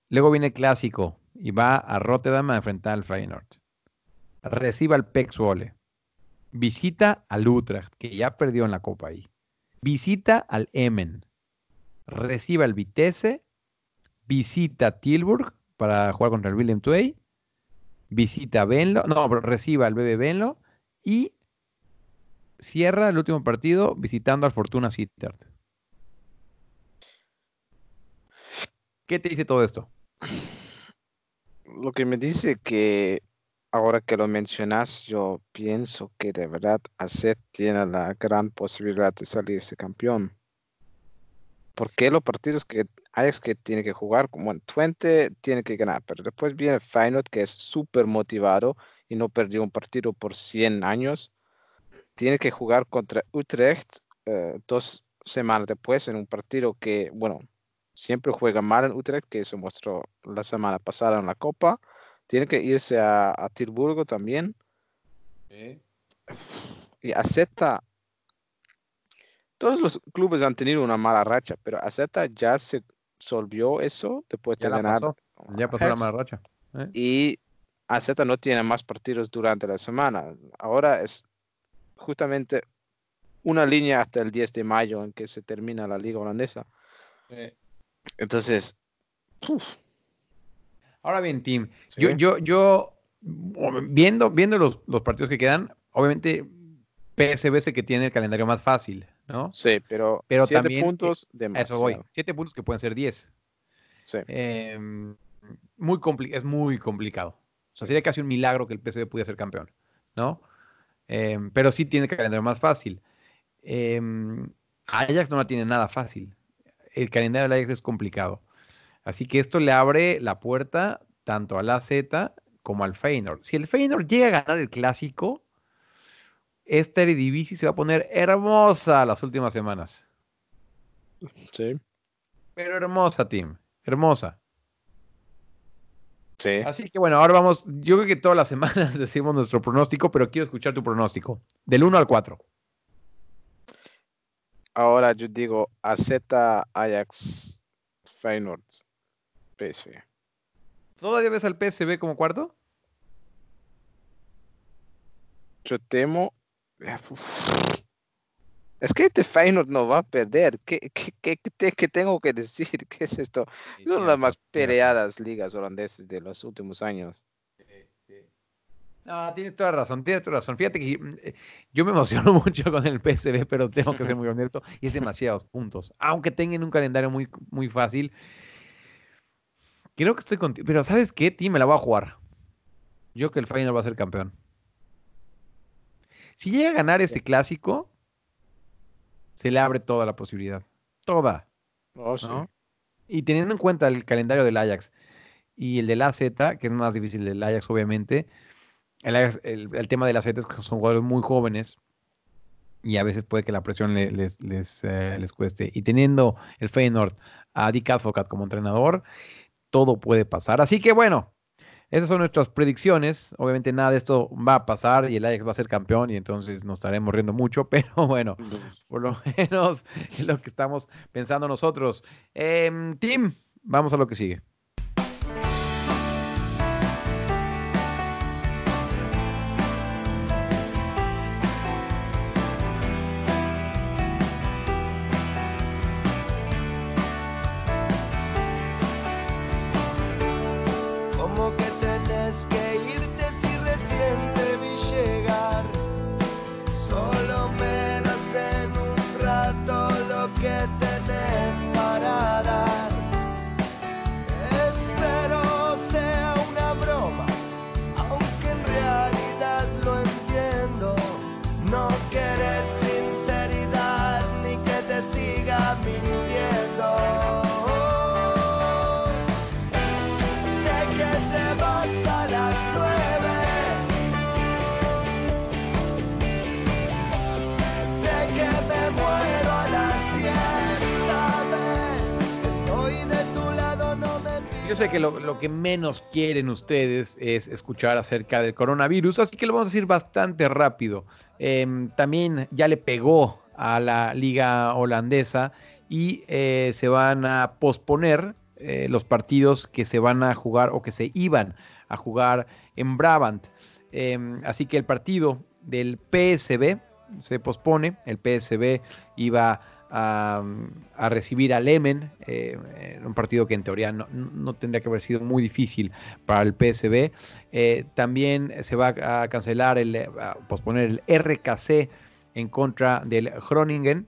B: Luego viene el clásico y va a Rotterdam a enfrentar al Feyenoord. Recibe al Pek Zwolle. Visita al Utrecht, que ya perdió en la Copa ahí. Visita al Emmen. Recibe al Vitesse. Visita a Tilburg para jugar contra el Willem II. Visita a Venlo. No, pero recibe al BB Venlo. Y cierra el último partido visitando al Fortuna Sittard. ¿Qué te dice todo esto?
C: Lo que me dice que ahora que lo mencionas, yo pienso que de verdad AZ tiene la gran posibilidad de salirse campeón. Porque los partidos que Ajax que tiene que jugar, como en Twente, tiene que ganar. Pero después viene Feyenoord, que es súper motivado y no perdió un partido por 100 años. Tiene que jugar contra Utrecht eh, dos semanas después en un partido que, bueno, siempre juega mal en Utrecht, que se mostró la semana pasada en la Copa. Tiene que irse a, a Tilburgo también. Y acepta. Todos los clubes han tenido una mala racha, pero acepta ya se solvió eso después
B: Ya
C: de ganar.
B: pasó. Ya pasó la mala racha. ¿eh?
C: Y AZ no tiene más partidos durante la semana. Ahora es justamente una línea hasta el 10 de mayo en que se termina la liga holandesa. Entonces, uf,
B: Ahora bien, Tim,
C: Sí.
B: yo, yo, yo, viendo, viendo los, los partidos que quedan, obviamente PSV es el que tiene el calendario más fácil, ¿no?
C: sí, pero,
B: Pero
C: siete
B: también, eh,
C: puntos
B: A eso voy. Siete puntos que pueden ser diez.
C: Sí.
B: Eh, muy es muy complicado. O sea, sería casi un milagro que el PSV pudiera ser campeón, ¿no? Eh, pero sí tiene el calendario más fácil. Eh, Ajax no la tiene nada fácil. El calendario del Ajax es complicado. Así que esto le abre la puerta tanto al AZ como al Feyenoord. Si el Feyenoord llega a ganar el clásico, esta Eredivisie se va a poner hermosa las últimas semanas.
C: Sí,
B: Pero hermosa, Tim. Hermosa.
C: sí.
B: Así que bueno, ahora vamos. Yo creo que todas las semanas decimos nuestro pronóstico, pero quiero escuchar tu pronóstico. Del 1 al 4.
C: Ahora yo digo AZ, Ajax, Feyenoord, PSV.
B: ¿Todavía ves al PSV como cuarto?
C: Yo temo. Uf. Es que este Feyenoord no va a perder. ¿Qué, qué, qué- qué te- qué tengo que decir? ¿Qué es esto? Son las más peleadas ligas holandesas de los últimos años.
B: No, tienes toda razón, tienes toda razón. Fíjate que eh, yo me emociono mucho con el PSV, pero tengo que ser muy honesto, y es demasiados puntos. Aunque tengan un calendario muy, muy fácil. Creo que estoy contigo. Pero ¿sabes qué? Tim, me la voy a jugar. Yo creo que el Feyenoord va a ser campeón. Si llega a ganar este clásico, se le abre toda la posibilidad. Toda.
C: Oh, sí.
B: ¿no? Y teniendo en cuenta el calendario del Ajax y el del AZ, que es más difícil del Ajax, obviamente, el, Ajax- el- el tema del AZ es que son jugadores muy jóvenes y a veces puede que la presión le- les, les, eh, les cueste. Y teniendo el Feyenoord a Dick Advocat como entrenador, todo puede pasar. Así que bueno, esas son nuestras predicciones. Obviamente nada de esto va a pasar y el Ajax va a ser campeón y entonces nos estaremos riendo mucho, pero bueno, por lo menos es lo que estamos pensando nosotros. Em, Tim, vamos a lo que sigue. Yo sé que lo, que menos quieren ustedes es escuchar acerca del coronavirus, así que lo vamos a decir bastante rápido. Em, también ya le pegó a la liga holandesa y eh, se van a posponer eh, los partidos que se van a jugar o que se iban a jugar en Brabant. Em, así que el partido del PSB se pospone. El PSB iba a, a recibir al Emen, eh, un partido que en teoría no, no tendría que haber sido muy difícil para el PSB. Eh, también se va a cancelar, el, a posponer el RKC en contra del Groningen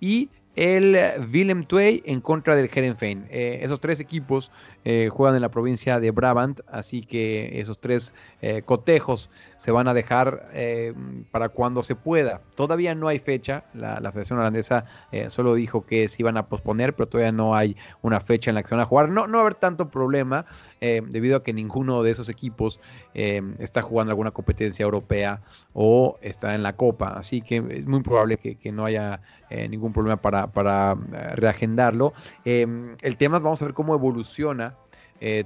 B: y el Willem II en contra del Herenveen. Eh, esos tres equipos eh, juegan en la provincia de Brabant, así que esos tres eh, cotejos se van a dejar para cuando se pueda. Todavía no hay fecha, la, Federación Holandesa solo dijo que se iban a posponer, pero todavía no hay una fecha en la que se van a jugar. No, no va a haber tanto problema eh, debido a que ninguno de esos equipos eh, está jugando alguna competencia europea o está en la Copa, así que es muy probable que, no haya eh, ningún problema para, reagendarlo. Eh, el tema, vamos a ver cómo evoluciona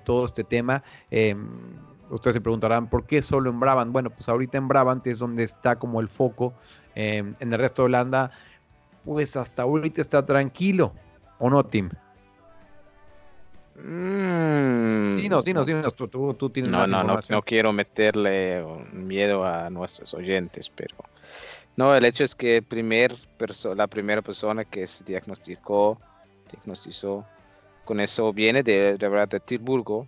B: todo este tema. Eh, ustedes se preguntarán, ¿por qué solo en Brabant? Bueno, pues ahorita en Brabant es donde está como el foco. Eh, en el resto de Holanda, pues hasta ahorita está tranquilo. ¿O no, Tim?
C: Mm,
B: Dinos, dinos, dinos. Tú, tú, tú tienes
C: No,
B: más
C: no, no, quiero meterle miedo a nuestros oyentes, pero no, el hecho es que el primer perso- la primera persona que se diagnosticó, diagnosticó con eso viene de, de verdad de Tilburgo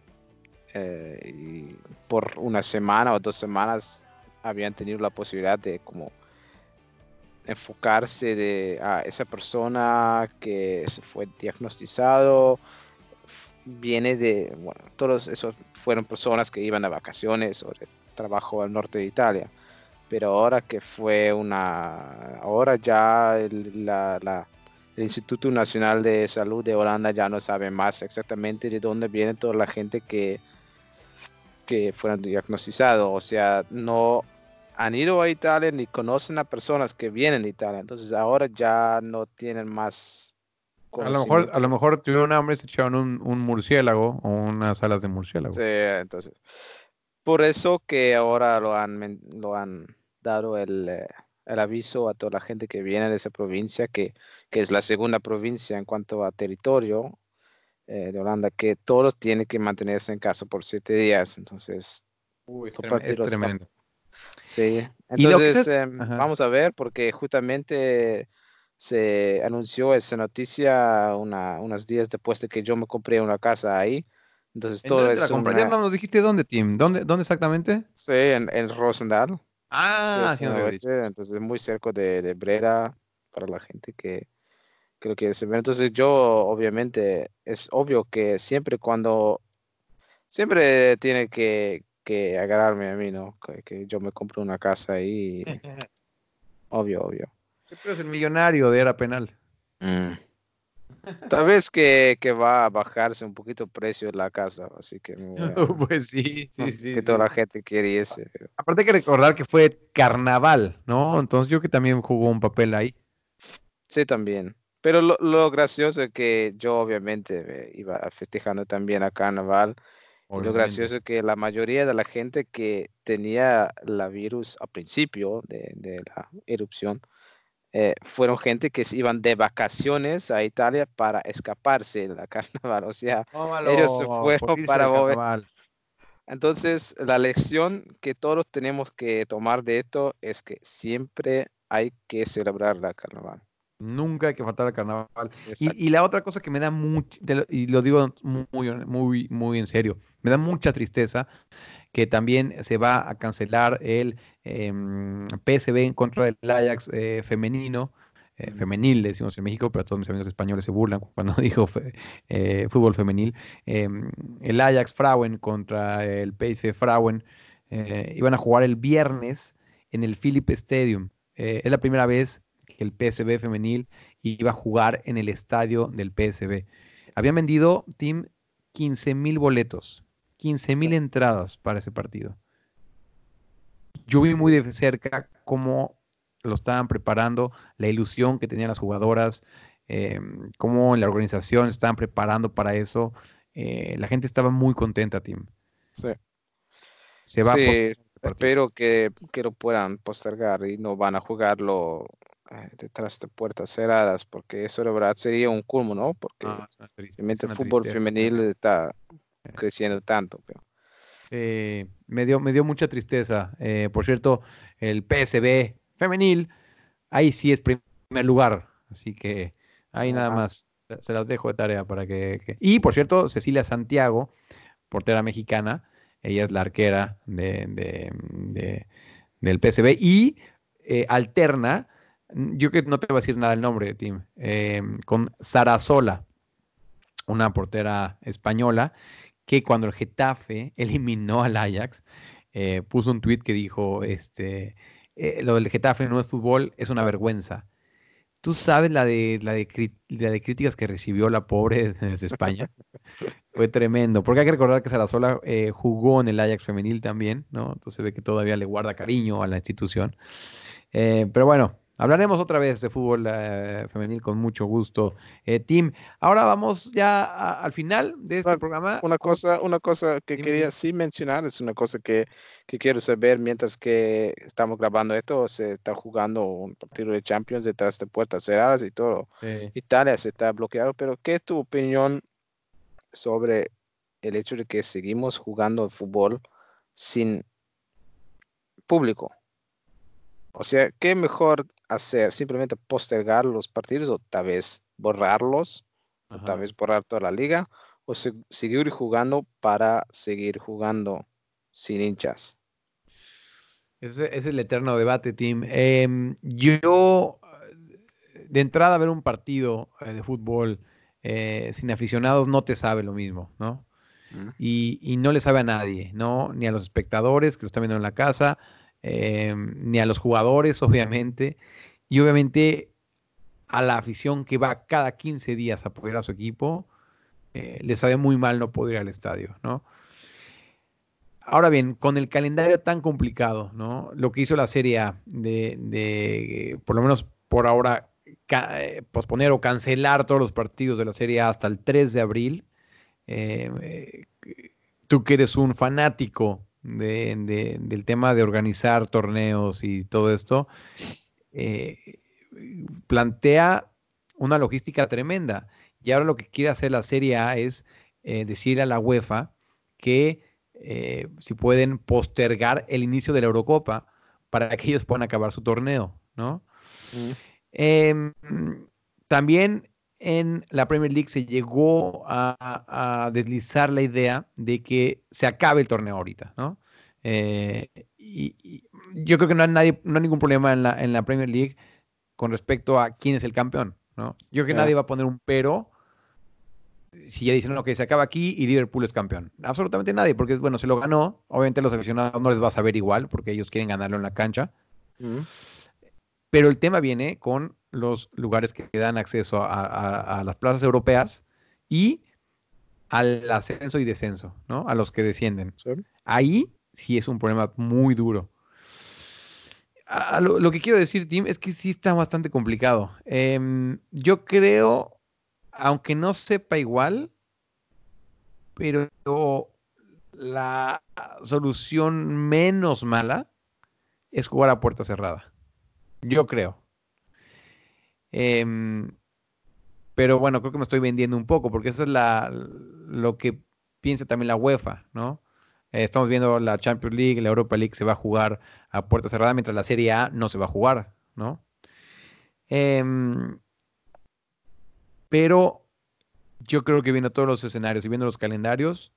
C: eh, y por una semana o dos semanas habían tenido la posibilidad de como enfocarse de a esa persona que se fue diagnosticado viene de bueno todos esos fueron personas que iban de vacaciones o de trabajo al norte de Italia pero ahora que fue una ahora ya el, la- la- el Instituto Nacional de Salud de Holanda ya no sabe más exactamente de dónde viene toda la gente que que fueron diagnosticados o sea no han ido a Italia ni conocen a personas que vienen de Italia. Entonces ahora ya no tienen más.
B: A lo mejor, a lo mejor tuvieron hambre y se echaron un, un murciélago o unas alas de murciélago.
C: Sí, entonces. Por eso que ahora lo han, lo han dado el, eh, el aviso a toda la gente que viene de esa provincia, que, que es la segunda provincia en cuanto a territorio eh, de Holanda, que todos tienen que mantenerse en casa por siete días. Entonces,
B: Uy, es, tremendo.
C: Sí, entonces
B: es- ajá.
C: vamos a ver porque justamente se anunció esa noticia una- unos días después de que yo me compré una casa ahí. Entonces
B: ¿En
C: todo
B: dónde te la
C: es
B: compraste? Ya
C: una-
B: no nos dijiste dónde, Tim. ¿Dónde, dónde exactamente?
C: sí, en, en Roosendaal, que
B: Ah,
C: es
B: sí
C: en oeste, entonces muy cerca de, de Brera para la gente que que se ve. Entonces yo obviamente es obvio que siempre cuando siempre tiene que, que agarrarme a mí, ¿no? Que, que yo me compro una casa ahí. Obvio, obvio.
B: Tú eres el millonario de era penal.
C: Mm. Tal vez que, que va a bajarse un poquito el precio de la casa, así que
B: pues sí, sí, sí.
C: que
B: sí.
C: toda la gente quiere pero-
B: Aparte hay que recordar que fue carnaval, ¿no? Entonces yo que también jugó un papel ahí.
C: Sí, también. Pero lo, lo gracioso es que yo obviamente me iba festejando también a Carnaval. y Lo
B: obviamente.
C: gracioso es que la mayoría de la gente que tenía la virus al principio de, de la erupción eh, fueron gente que se iban de vacaciones a Italia para escaparse de la Carnaval. O sea, ellos se fueron para
B: carnaval.
C: Entonces, la lección que todos tenemos que tomar de esto es que siempre hay que celebrar la carnaval.
B: Nunca hay que faltar al carnaval. Y, y la otra cosa que me da mucho, y lo digo muy, muy, muy en serio, me da mucha tristeza que también se va a cancelar el em, PSV en contra del Ajax eh, femenino, eh, femenil, le decimos en México, pero todos mis amigos españoles se burlan cuando digo fe- eh, fútbol femenil. Em, el Ajax Frauen contra el PSV Frauen eh, iban a jugar el viernes en el Philip Stadium. Eh, es la primera vez que el PSV femenil iba a jugar en el estadio del PSV. Habían vendido, Team, 15 mil boletos, 15 mil entradas para ese partido. Yo vi muy de cerca cómo lo estaban preparando, la ilusión que tenían las jugadoras, eh, cómo la organización estaban preparando para eso. Eh, la gente estaba muy contenta, Tim.
C: Sí.
B: Se va
C: Sí,
B: partido.
C: espero que, que lo puedan postergar y no van a jugarlo eh, detrás de puertas cerradas, porque eso de verdad sería un culmo, ¿no? Porque
B: Ah, es una triste-
C: realmente
B: es
C: el fútbol
B: tristeza.
C: femenil está creciendo tanto. pero-
B: Eh, me dio, me dio mucha tristeza. Eh, por cierto, el PSB femenil, ahí sí es primer lugar. Así que ahí nada más. se- las dejo de tarea para que, que- Y por cierto, Cecilia Santiago, portera mexicana, ella es la arquera de, de- de- del PSB y eh, alterna, mm, yo que no te voy a decir nada el nombre, Tim, eh, con Sarasola, una portera española que cuando el Getafe eliminó al Ajax, eh, puso un tuit que dijo, este, eh, lo del Getafe no es fútbol, es una vergüenza. ¿Tú sabes la de, la de, la de críticas que recibió la pobre desde España? Fue tremendo, porque hay que recordar que Sarasola eh, jugó en el Ajax femenil también, ¿no? Entonces ve que todavía le guarda cariño a la institución. Eh, pero bueno, hablaremos otra vez de fútbol eh, femenil con mucho gusto. Eh, Tim, ahora vamos ya a- al final de este programa.
C: Una cosa, una cosa que quería sí mencionar, es una cosa que, que quiero saber mientras que estamos grabando esto, se está jugando un partido de Champions detrás de puertas cerradas y todo. Italia se está bloqueado, pero ¿qué es tu opinión sobre el hecho de que seguimos jugando fútbol sin público? O sea, ¿qué mejor hacer? ¿Simplemente postergar los partidos o tal vez borrarlos? o tal vez borrar toda la liga? ¿O se- seguir jugando para seguir jugando sin hinchas?
B: Ese, es el eterno debate, Tim. Em, yo, eh, de entrada, ver un partido eh, de fútbol eh, sin aficionados no te sabe lo mismo, ¿no? Y, y no le sabe a nadie, ¿no? Ni a los espectadores que lo están viendo en la casa, em, ni a los jugadores, obviamente, y obviamente a la afición que va cada 15 días a apoyar a su equipo, eh, le sabe muy mal no poder ir al estadio, ¿no? Ahora bien, con el calendario tan complicado, ¿no? Lo que hizo la Serie A de, por lo menos por ahora, eh, posponer o cancelar todos los partidos de la Serie A hasta el 3 de abril, eh, eh, tú que eres un fanático de- de- del tema de organizar torneos y todo esto, eh, plantea una logística tremenda. Y ahora lo que quiere hacer la Serie A es eh, decirle a la UEFA que eh, si pueden postergar el inicio de la Eurocopa para que ellos puedan acabar su torneo, ¿no? Em, también en la Premier League se llegó a, a deslizar la idea de que se acabe el torneo ahorita, ¿no? Eh, y, y yo creo que no hay, nadie, no hay ningún problema en la, en la Premier League con respecto a quién es el campeón, ¿no? Yo creo que nadie va a poner un pero si ya dicen, que se acaba aquí y Liverpool es campeón. Absolutamente nadie, porque, bueno, se lo ganó. Obviamente los aficionados no les va a saber igual, porque ellos quieren ganarlo en la cancha.
C: Mm.
B: Pero el tema viene con los lugares que dan acceso a, a- a las plazas europeas y al ascenso y descenso, ¿no? A los que descienden.
C: Sí.
B: Ahí sí es un problema muy duro. A- a lo, lo que quiero decir, Tim, es que sí está bastante complicado. Em, yo creo, aunque no sepa igual, pero la solución menos mala es jugar a puerta cerrada. Yo creo. Em, pero bueno, creo que me estoy vendiendo un poco, porque eso es la, lo que piensa también la UEFA, ¿no? Eh, estamos viendo la Champions League, la Europa League se va a jugar a puerta cerrada, mientras la Serie A no se va a jugar, ¿no? Em, pero yo creo que viendo todos los escenarios y viendo los calendarios,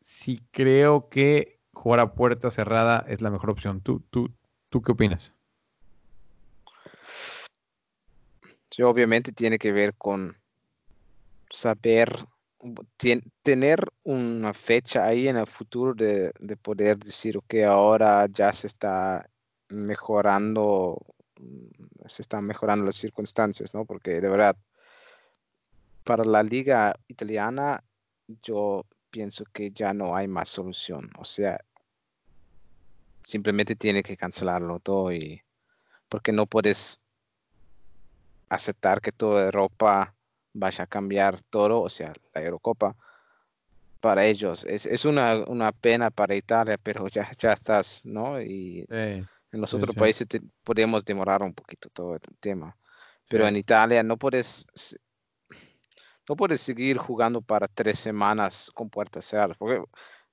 B: sí creo que jugar a puerta cerrada es la mejor opción. ¿Tú, tú, tú qué opinas?
C: Sí, obviamente tiene que ver con saber, tener una fecha ahí en el futuro de, de poder decir, ok, ahora ya se está mejorando, mm, se están mejorando las circunstancias, ¿no? Porque de verdad, para la liga italiana, yo pienso que ya no hay más solución. O sea, simplemente tiene que cancelarlo todo porque no puedes aceptar que toda Europa vaya a cambiar todo, o sea, la Eurocopa, para ellos. Es, es una, una pena para Italia, pero ya, ya estás, ¿no? Y En los
B: Sí,
C: otros
B: sí.
C: países te- podemos demorar un poquito todo el tema. Pero
B: Sí.
C: en Italia no puedes, no puedes seguir jugando para tres semanas con puertas cerradas. Porque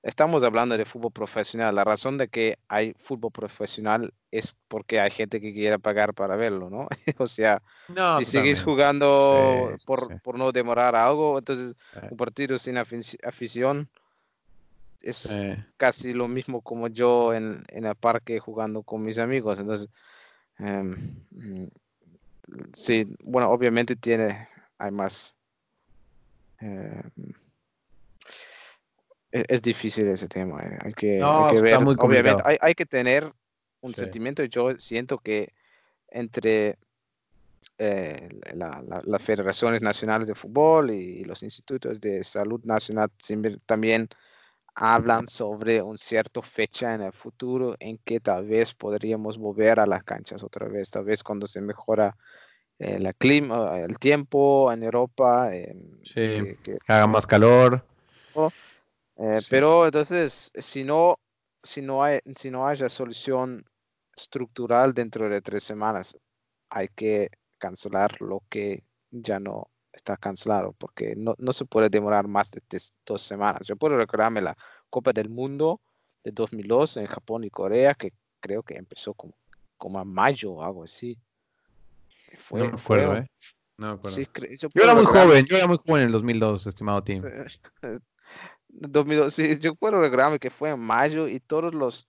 C: estamos hablando de fútbol profesional. La razón de que hay fútbol profesional es porque hay gente que quiere pagar para verlo, ¿no? O sea,
B: No,
C: si seguís
B: totalmente.
C: jugando
B: Sí,
C: por,
B: sí.
C: por no demorar algo, entonces
B: Eh,
C: un partido sin afici- afición es casi lo mismo como yo en, en el parque jugando con mis amigos. Entonces, mm, sí, bueno, obviamente tiene, hay más. em, e- es, difícil ese tema. eh, Hay que, hay
B: No,
C: que
B: está
C: ver, obviamente, hay, hay que tener un
B: Sí.
C: sentimiento. Yo siento que entre eh, la- la- las federaciones nacionales de fútbol y los institutos de salud nacional también hablan sobre un cierto fecha en el futuro en que tal vez podríamos volver a las canchas otra vez, tal vez cuando se mejora eh, la clima, el tiempo en Europa, em,
B: Sí.
C: que- que-
B: que haga más calor.
C: Eh,
B: Sí.
C: pero entonces, si no, si no hay, si no haya solución estructural dentro de tres semanas, hay que cancelar lo que ya no está cancelado, porque no, no se puede demorar más de tes- dos semanas. Yo puedo recordarme la Copa del Mundo de 2002 en Japón y Corea, que creo que empezó como, como a mayo o algo así. Fue,
B: no me
C: fue
B: acuerdo, ¿eh? No me acuerdo.
C: sí, cre- yo
B: era muy joven, yo era muy joven en el 2002, estimado Tim.
C: Sí. 2002, sí, yo puedo recordarme que fue en mayo y todos los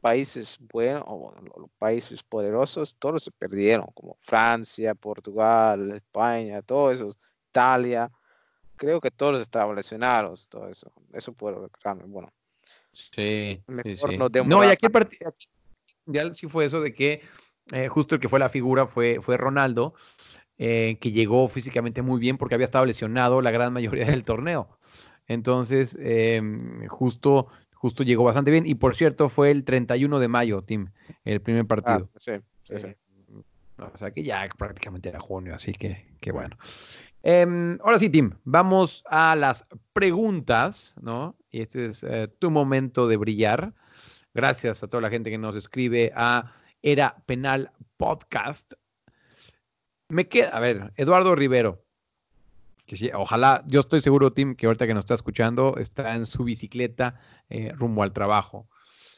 C: países buenos o lo- los países poderosos, todos se perdieron, como Francia, Portugal, España, todos esos, Italia. Creo que todos estaban lesionados, todo eso. Eso puedo recordarme. Bueno,
B: Sí, sí,
C: Mejor
B: sí.
C: no
B: No, y aquí partido mundial sí fue eso de que eh, justo el que fue la figura fue, fue Ronaldo, eh, que llegó físicamente muy bien porque había estado lesionado la gran mayoría del torneo. Entonces, em, justo, justo llegó bastante bien. Y por cierto, fue el 31 de mayo, Tim, el primer
C: ah,
B: partido.
C: sí, sí, sí.
B: O sea que ya prácticamente era junio, así que, que bueno. Em, ahora sí, Tim, vamos a las preguntas, ¿no? Y este es eh, tu momento de brillar. Gracias a toda la gente que nos escribe a Era Penal Podcast. Me queda, a ver, Eduardo Rivero. Que sí, ojalá, yo estoy seguro, Tim, que ahorita que nos está escuchando, está en su bicicleta eh, rumbo al trabajo.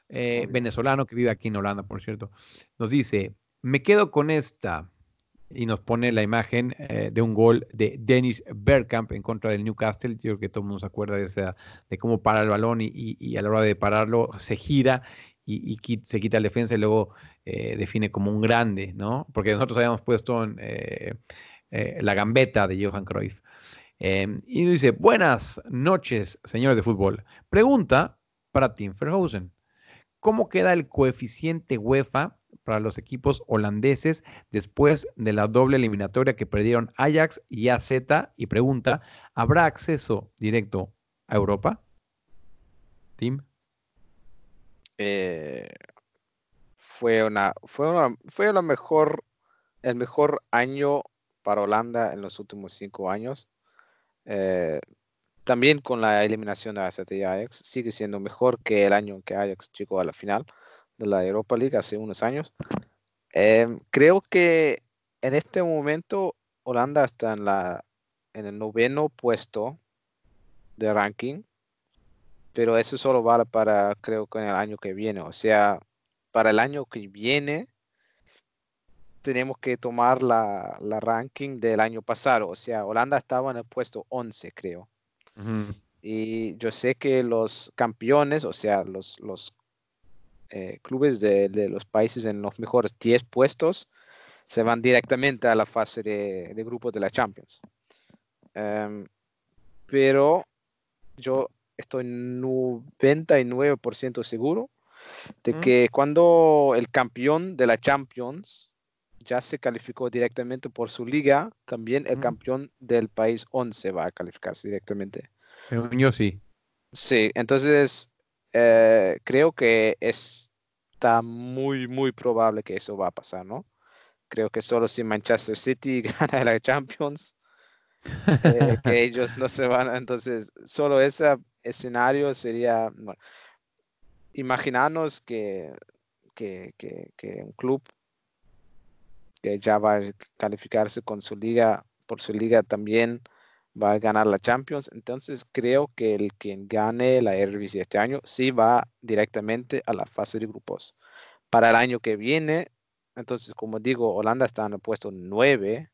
B: Eh, venezolano que vive aquí en Holanda, por cierto. Nos dice, me quedo con esta. Y nos pone la imagen eh, de un gol de Dennis Bergkamp en contra del Newcastle. Yo creo que todo el mundo se acuerda de, esa, de cómo para el balón y, y- y a la hora de pararlo se gira y, se quita el defensa y luego eh, define como un grande, ¿no? Porque nosotros habíamos puesto en, eh, la gambeta de Johan Cruyff. Eh, y dice, buenas noches, señores de fútbol. Pregunta para Tim Verheusen. ¿Cómo queda el coeficiente UEFA para los equipos holandeses después de la doble eliminatoria que perdieron Ajax y AZ? Y pregunta, ¿habrá acceso directo a Europa? Tim.
C: Eh, fue una, fue una, fue la mejor, el mejor año para Holanda en los últimos cinco años. Eh, también con la eliminación de AZ y Ajax, sigue siendo mejor que el año que Ajax llegó a la final de la Europa League hace unos años. Em, creo que en este momento Holanda está en la en el noveno puesto de ranking, pero eso solo vale para creo que en el año que viene. O sea, para el año que viene tenemos que tomar la, la ranking del año pasado. O sea, Holanda estaba en el puesto 11, creo.
B: Ujú.
C: Y yo sé que los campeones, o sea, los, los eh, clubes de, de los países en los mejores 10 puestos, se van directamente a la fase de, de grupos de la Champions. Em, pero yo estoy 99% seguro de
B: Mm.
C: que cuando el campeón de la Champions ya se calificó directamente por su liga, también el
B: Mm.
C: campeón del país 11 va a calificarse directamente.
B: Según Yo sí.
C: Sí, entonces eh, creo que es- está muy, muy probable que eso va a pasar, ¿no? Creo que solo si Manchester City gana la Champions, eh, que ellos no se van, entonces solo ese escenario sería, bueno, imaginarnos que, que, que- que un club que ya va a calificarse con su liga, por su liga también va a ganar la Champions. Entonces creo que el quien gane la Eredivisie este año sí va directamente a la fase de grupos. Para el año que viene, entonces como digo, Holanda está en el puesto 9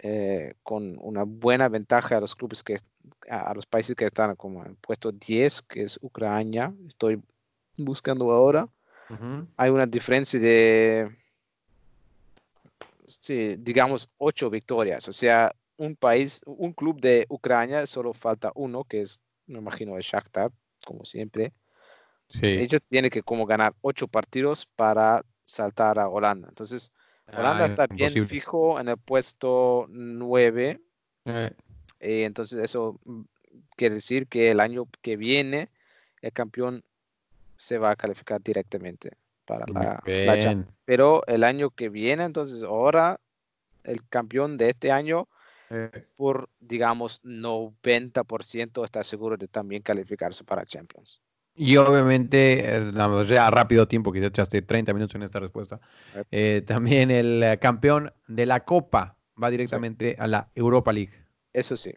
C: eh, con una buena ventaja a los clubes que a, a los países que están como en el puesto 10, que es Ucrania. Estoy buscando ahora
B: Ujú.
C: hay una diferencia de, sí, digamos, ocho victorias. O sea, un país, un club de Ucrania, solo falta uno, que es, me imagino, el Shakhtar, como siempre.
B: Sí.
C: Ellos tienen que como ganar ocho partidos para saltar a Holanda. Entonces, Holanda
B: Ah,
C: está bien
B: imposible.
C: fijo en el puesto nueve.
B: Eh,
C: y entonces eso mm, quiere decir que el año que viene el campeón se va a calificar directamente para la, la Champions. Pero el año que viene, entonces ahora el campeón de este año,
B: Eh,
C: por digamos 90% está seguro de también calificarse para Champions.
B: Y obviamente, eh, ya rápido tiempo, ya echaste 30 minutos en esta respuesta. Eh, también el eh, campeón de la Copa va directamente a la Europa League.
C: Eso sí.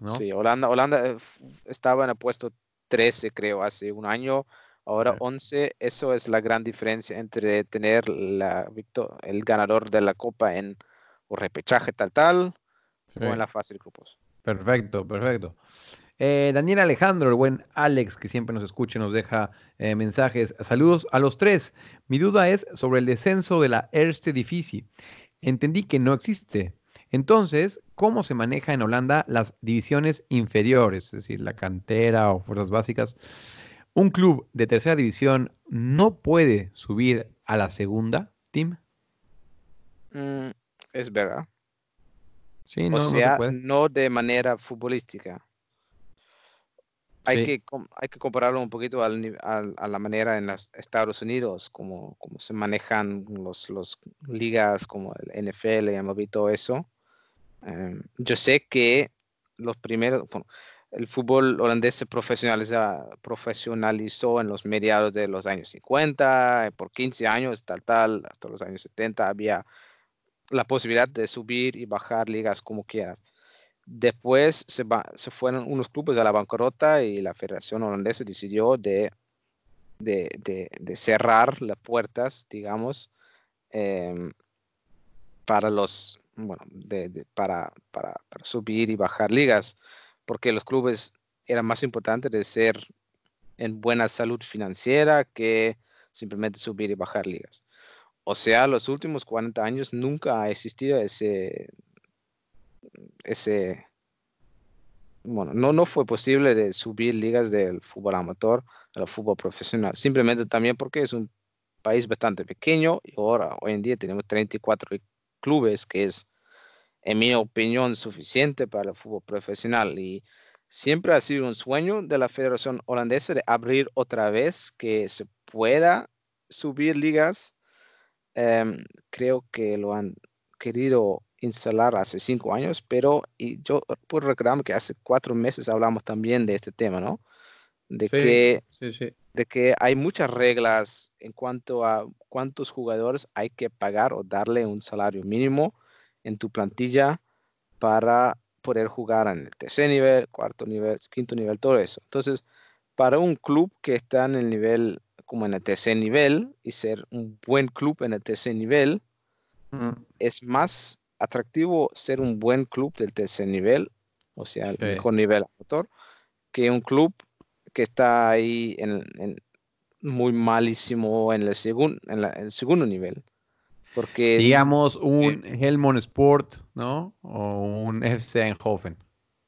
B: ¿no?
C: Sí, Holanda, Holanda eh, estaba en el puesto 13, creo, hace un año. Ahora
B: Sí.
C: 11, eso es la gran diferencia entre tener la el ganador de la Copa en repechaje tal tal
B: Sí.
C: o en la fase de grupos.
B: Perfecto, perfecto. Eh, Daniel Alejandro, el buen Alex, que siempre nos escucha y nos deja eh, mensajes. Saludos a los tres. Mi duda es sobre el descenso de la Erste Divisie. Entendí que no existe. Entonces, ¿cómo se maneja en Holanda las divisiones inferiores? Es decir, la cantera o fuerzas básicas. ¿Un club de tercera división no puede subir a la segunda, Tim?
C: Mm, es verdad.
B: Sí,
C: O
B: no, no se
C: sea,
B: puede.
C: no de manera futbolística. Hay,
B: Sí.
C: que, com- hay que compararlo un poquito al ni- al- a la manera en los Estados Unidos, como, como se manejan los, los ligas como el NFL, y todo eso. Em, yo sé que los primeros, bueno, el fútbol holandés se profesionalizó en los mediados de los años 50, por 15 años, tal, tal, hasta los años 70 había la posibilidad de subir y bajar ligas como quieras. Después se, fueron unos clubes a la bancarrota y la Federación Holandesa decidió de, de, de- cerrar las puertas, digamos, em, para los, bueno, para, para subir y bajar ligas, porque los clubes eran más importantes de ser en buena salud financiera que simplemente subir y bajar ligas. O sea, los últimos 40 años nunca ha existido ese, ese, bueno, no, no fue posible de subir ligas del fútbol amateur al fútbol profesional, simplemente también porque es un país bastante pequeño y ahora, hoy en día tenemos 34 clubes, que es, en mi opinión, suficiente para el fútbol profesional y siempre ha sido un sueño de la Federación Holandesa de abrir otra vez que se pueda subir ligas. Em, creo que lo han querido instalar hace cinco años, pero y yo puedo recordar que hace cuatro meses hablamos también de este tema, ¿no? De
B: Sí.
C: que
B: Sí, sí.
C: de que hay muchas reglas en cuanto a cuántos jugadores hay que pagar o darle un salario mínimo en tu plantilla para poder jugar en el tercer nivel, cuarto nivel, quinto nivel, todo eso. Entonces, para un club que está en el nivel, como en el tercer nivel, y ser un buen club en el tercer nivel,
B: Mm,
C: es más atractivo ser un buen club del tercer nivel, o sea, el
B: Sí.
C: mejor nivel motor, que un club que está ahí en, en muy malísimo en el, segun- en, la- en el segundo nivel. Porque
B: Digamos un Helmond Sport, ¿no? O un FC Eindhoven.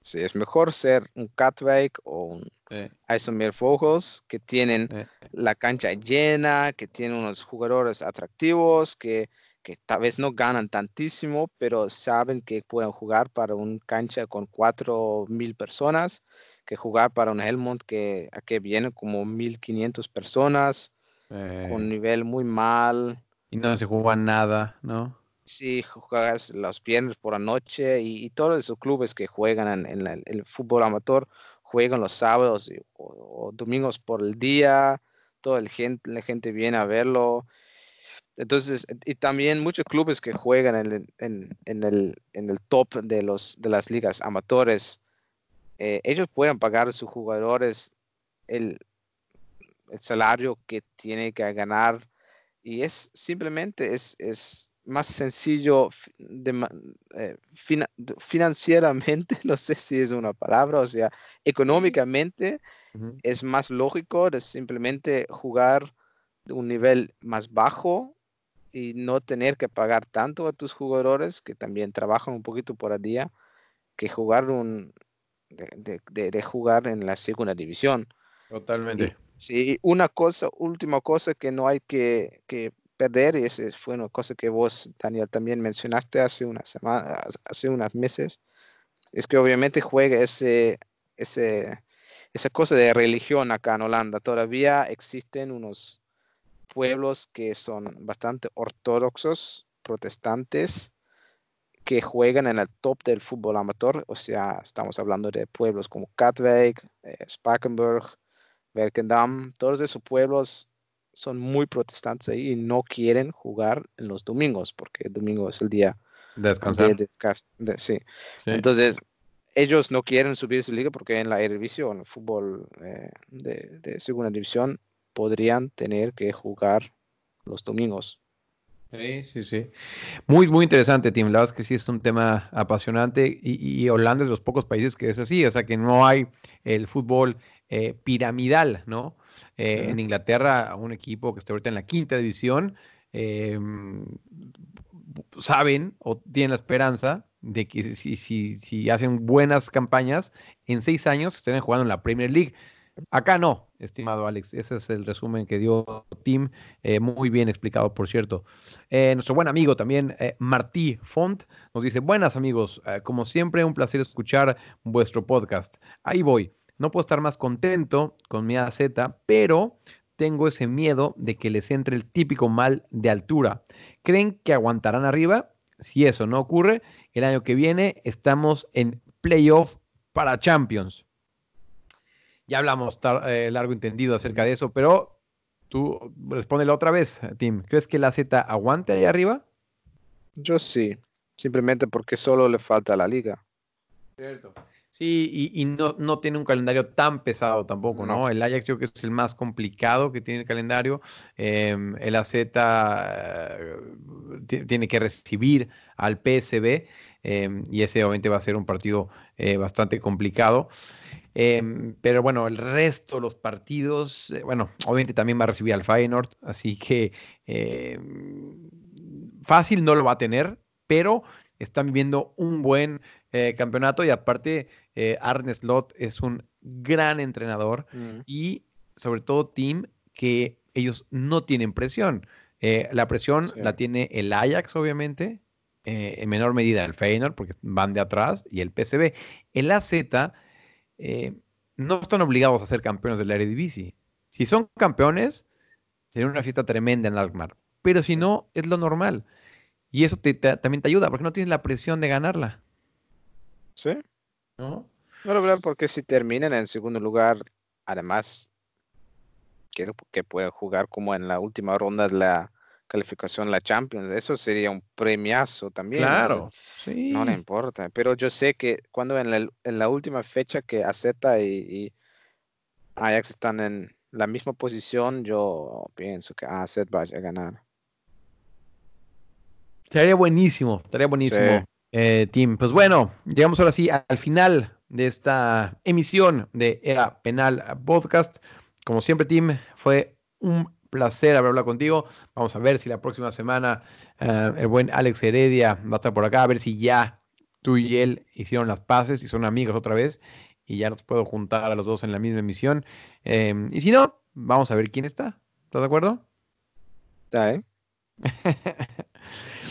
C: sí, es mejor ser un Katwijk o un
B: Eh,
C: IJsselmeer Vogels que tienen
B: eh,
C: la cancha llena, que tienen unos jugadores atractivos, que, que tal vez no ganan tantísimo, pero saben que pueden jugar para una cancha con 4.000 personas, que jugar para un Helmond que aquí vienen como 1.500 personas,
B: eh,
C: con un nivel muy mal.
B: Y no se juega nada, ¿no?
C: Si juegas los viernes por la noche y, todos esos clubes que juegan en, la- el fútbol amateur juegan los sábados o, domingos por el día. toda el gente, la gente viene a verlo. Entonces, y también muchos clubes que juegan en, en- en el, en el top de, los, de las ligas amatores, eh, ellos pueden pagar a sus jugadores el, el salario que tiene que ganar y es simplemente es, es más sencillo de eh, fina- financieramente, no sé si es una palabra, o sea, económicamente es más lógico de simplemente jugar de un nivel más bajo y no tener que pagar tanto a tus jugadores que también trabajan un poquito por el día que jugar un de, de- de- de jugar en la segunda división.
B: Totalmente.
C: Sí, una cosa, última cosa que no hay que, perder, y esa fue una cosa que vos, Daniel, también mencionaste hace unas semanas, hace unos meses, es que obviamente juega ese, ese, esa cosa de religión acá en Holanda. Todavía existen unos pueblos que son bastante ortodoxos, protestantes, que juegan en el top del fútbol amateur. O sea, estamos hablando de pueblos como Katwijk, eh, Spakenburg, Werkendam, todos esos pueblos son muy protestantes ahí y no quieren jugar en los domingos, porque el domingo es el día de
B: Descansar.
C: descanso. de- sí.
B: Sí.
C: Entonces, ellos no quieren subir su liga porque en la Eredivisie en el fútbol eh, de, de segunda división podrían tener que jugar los domingos.
B: Sí, sí, sí. Muy, muy interesante, Tim. La verdad es que sí es un tema apasionante y, y Holanda es de los pocos países que es así, o sea que no hay el fútbol eh, piramidal, ¿no? Eh. En Inglaterra, un equipo que está ahorita en la quinta división, eh, saben o tienen la esperanza de que si, si, si hacen buenas campañas, en seis años estén jugando en la Premier League. Acá no, estimado Alex. Ese es el resumen que dio Tim. eh, muy bien explicado, por cierto. Eh, nuestro buen amigo también, eh, Martí Font, nos dice, buenas amigos, como siempre, un placer escuchar vuestro podcast. Ahí voy. No puedo estar más contento con mi AZ, pero tengo ese miedo de que les entre el típico mal de altura. ¿Creen que aguantarán arriba? Si eso no ocurre, el año que viene estamos en playoff para Champions. Ya hablamos eh, largo entendido acerca de eso, pero tú respóndelo otra vez, Tim. ¿Crees que la Z aguante ahí arriba?
C: Yo sí, simplemente porque solo le falta a la liga.
B: Cierto. Sí, y, y no, no tiene un calendario tan pesado tampoco, ¿no? El Ajax creo que es el más complicado que tiene el calendario. Em, el AZ eh, ti- tiene que recibir al PSB em, y ese obviamente va a ser un partido eh, bastante complicado. Em, pero bueno, el resto, los partidos, eh, bueno, obviamente también va a recibir al Feyenoord, así que fácil no lo va a tener, pero están viviendo un buen eh, campeonato y aparte eh, Arne Slot es un gran entrenador
C: Mm,
B: y sobre todo Team que ellos no tienen presión. Eh, la presión
C: Sí.
B: la tiene el Ajax, obviamente, eh, en menor medida el Feyenoord, porque van de atrás, y el PSV. El AZ eh, no están obligados a ser campeones del Eredivisie. Si son campeones, sería una fiesta tremenda en Alkmaar. Pero si no, es lo normal. Y eso te- te- también te ayuda, porque no tienes la presión de ganarla.
C: Sí,
B: ¿no?
C: no lo verdad, porque si terminan en segundo lugar, además, quiero que puedan jugar como en la última ronda de la calificación la Champions, eso sería un premiazo también.
B: Claro, sí.
C: No le importa, pero yo sé que cuando en la, en la última fecha que AZ y, y Ajax están en la misma posición, yo pienso que AZ va a ganar.
B: Estaría buenísimo, estaría buenísimo,
C: Sí.
B: Eh, Tim. Pues bueno, llegamos ahora sí al final de esta emisión de Era Penal Podcast. Como siempre, Tim, fue un placer haber hablado contigo. Vamos a ver si la próxima semana eh, el buen Alex Heredia va a estar por acá, a ver si ya tú y él hicieron las paces y son amigos otra vez y ya nos puedo juntar a los dos en la misma emisión. Eh, y si no, vamos a ver quién está. ¿Estás de acuerdo?
C: ¿Está, eh?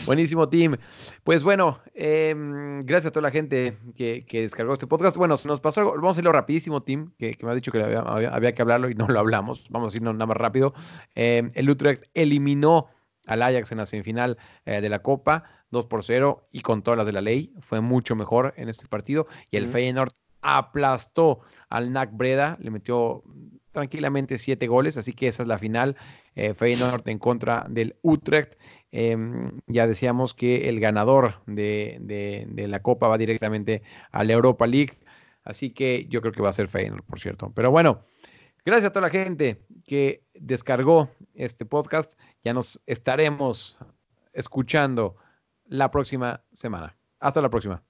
B: Buenísimo, Tim. Pues bueno, em, gracias a toda la gente que, que descargó este podcast. Bueno, se nos pasó algo. Vamos a hacerlo rapidísimo, Tim, que, que me ha dicho que había, había- había que hablarlo y no lo hablamos. Vamos a irnos nada más rápido. Em, el Utrecht eliminó al Ajax en la semifinal eh, de la Copa, 2 por 0, y con todas las de la ley. Fue mucho mejor en este partido. Y el. Feyenoord aplastó al NAC Breda, le metió tranquilamente siete goles, así que esa es la final. Eh, Feyenoord en contra del Utrecht. Em, ya decíamos que el ganador de, de- de la Copa va directamente a la Europa League, así que yo creo que va a ser Feyenoord, por cierto. Pero bueno, gracias a toda la gente que descargó este podcast. Ya nos estaremos escuchando la próxima semana. Hasta la próxima.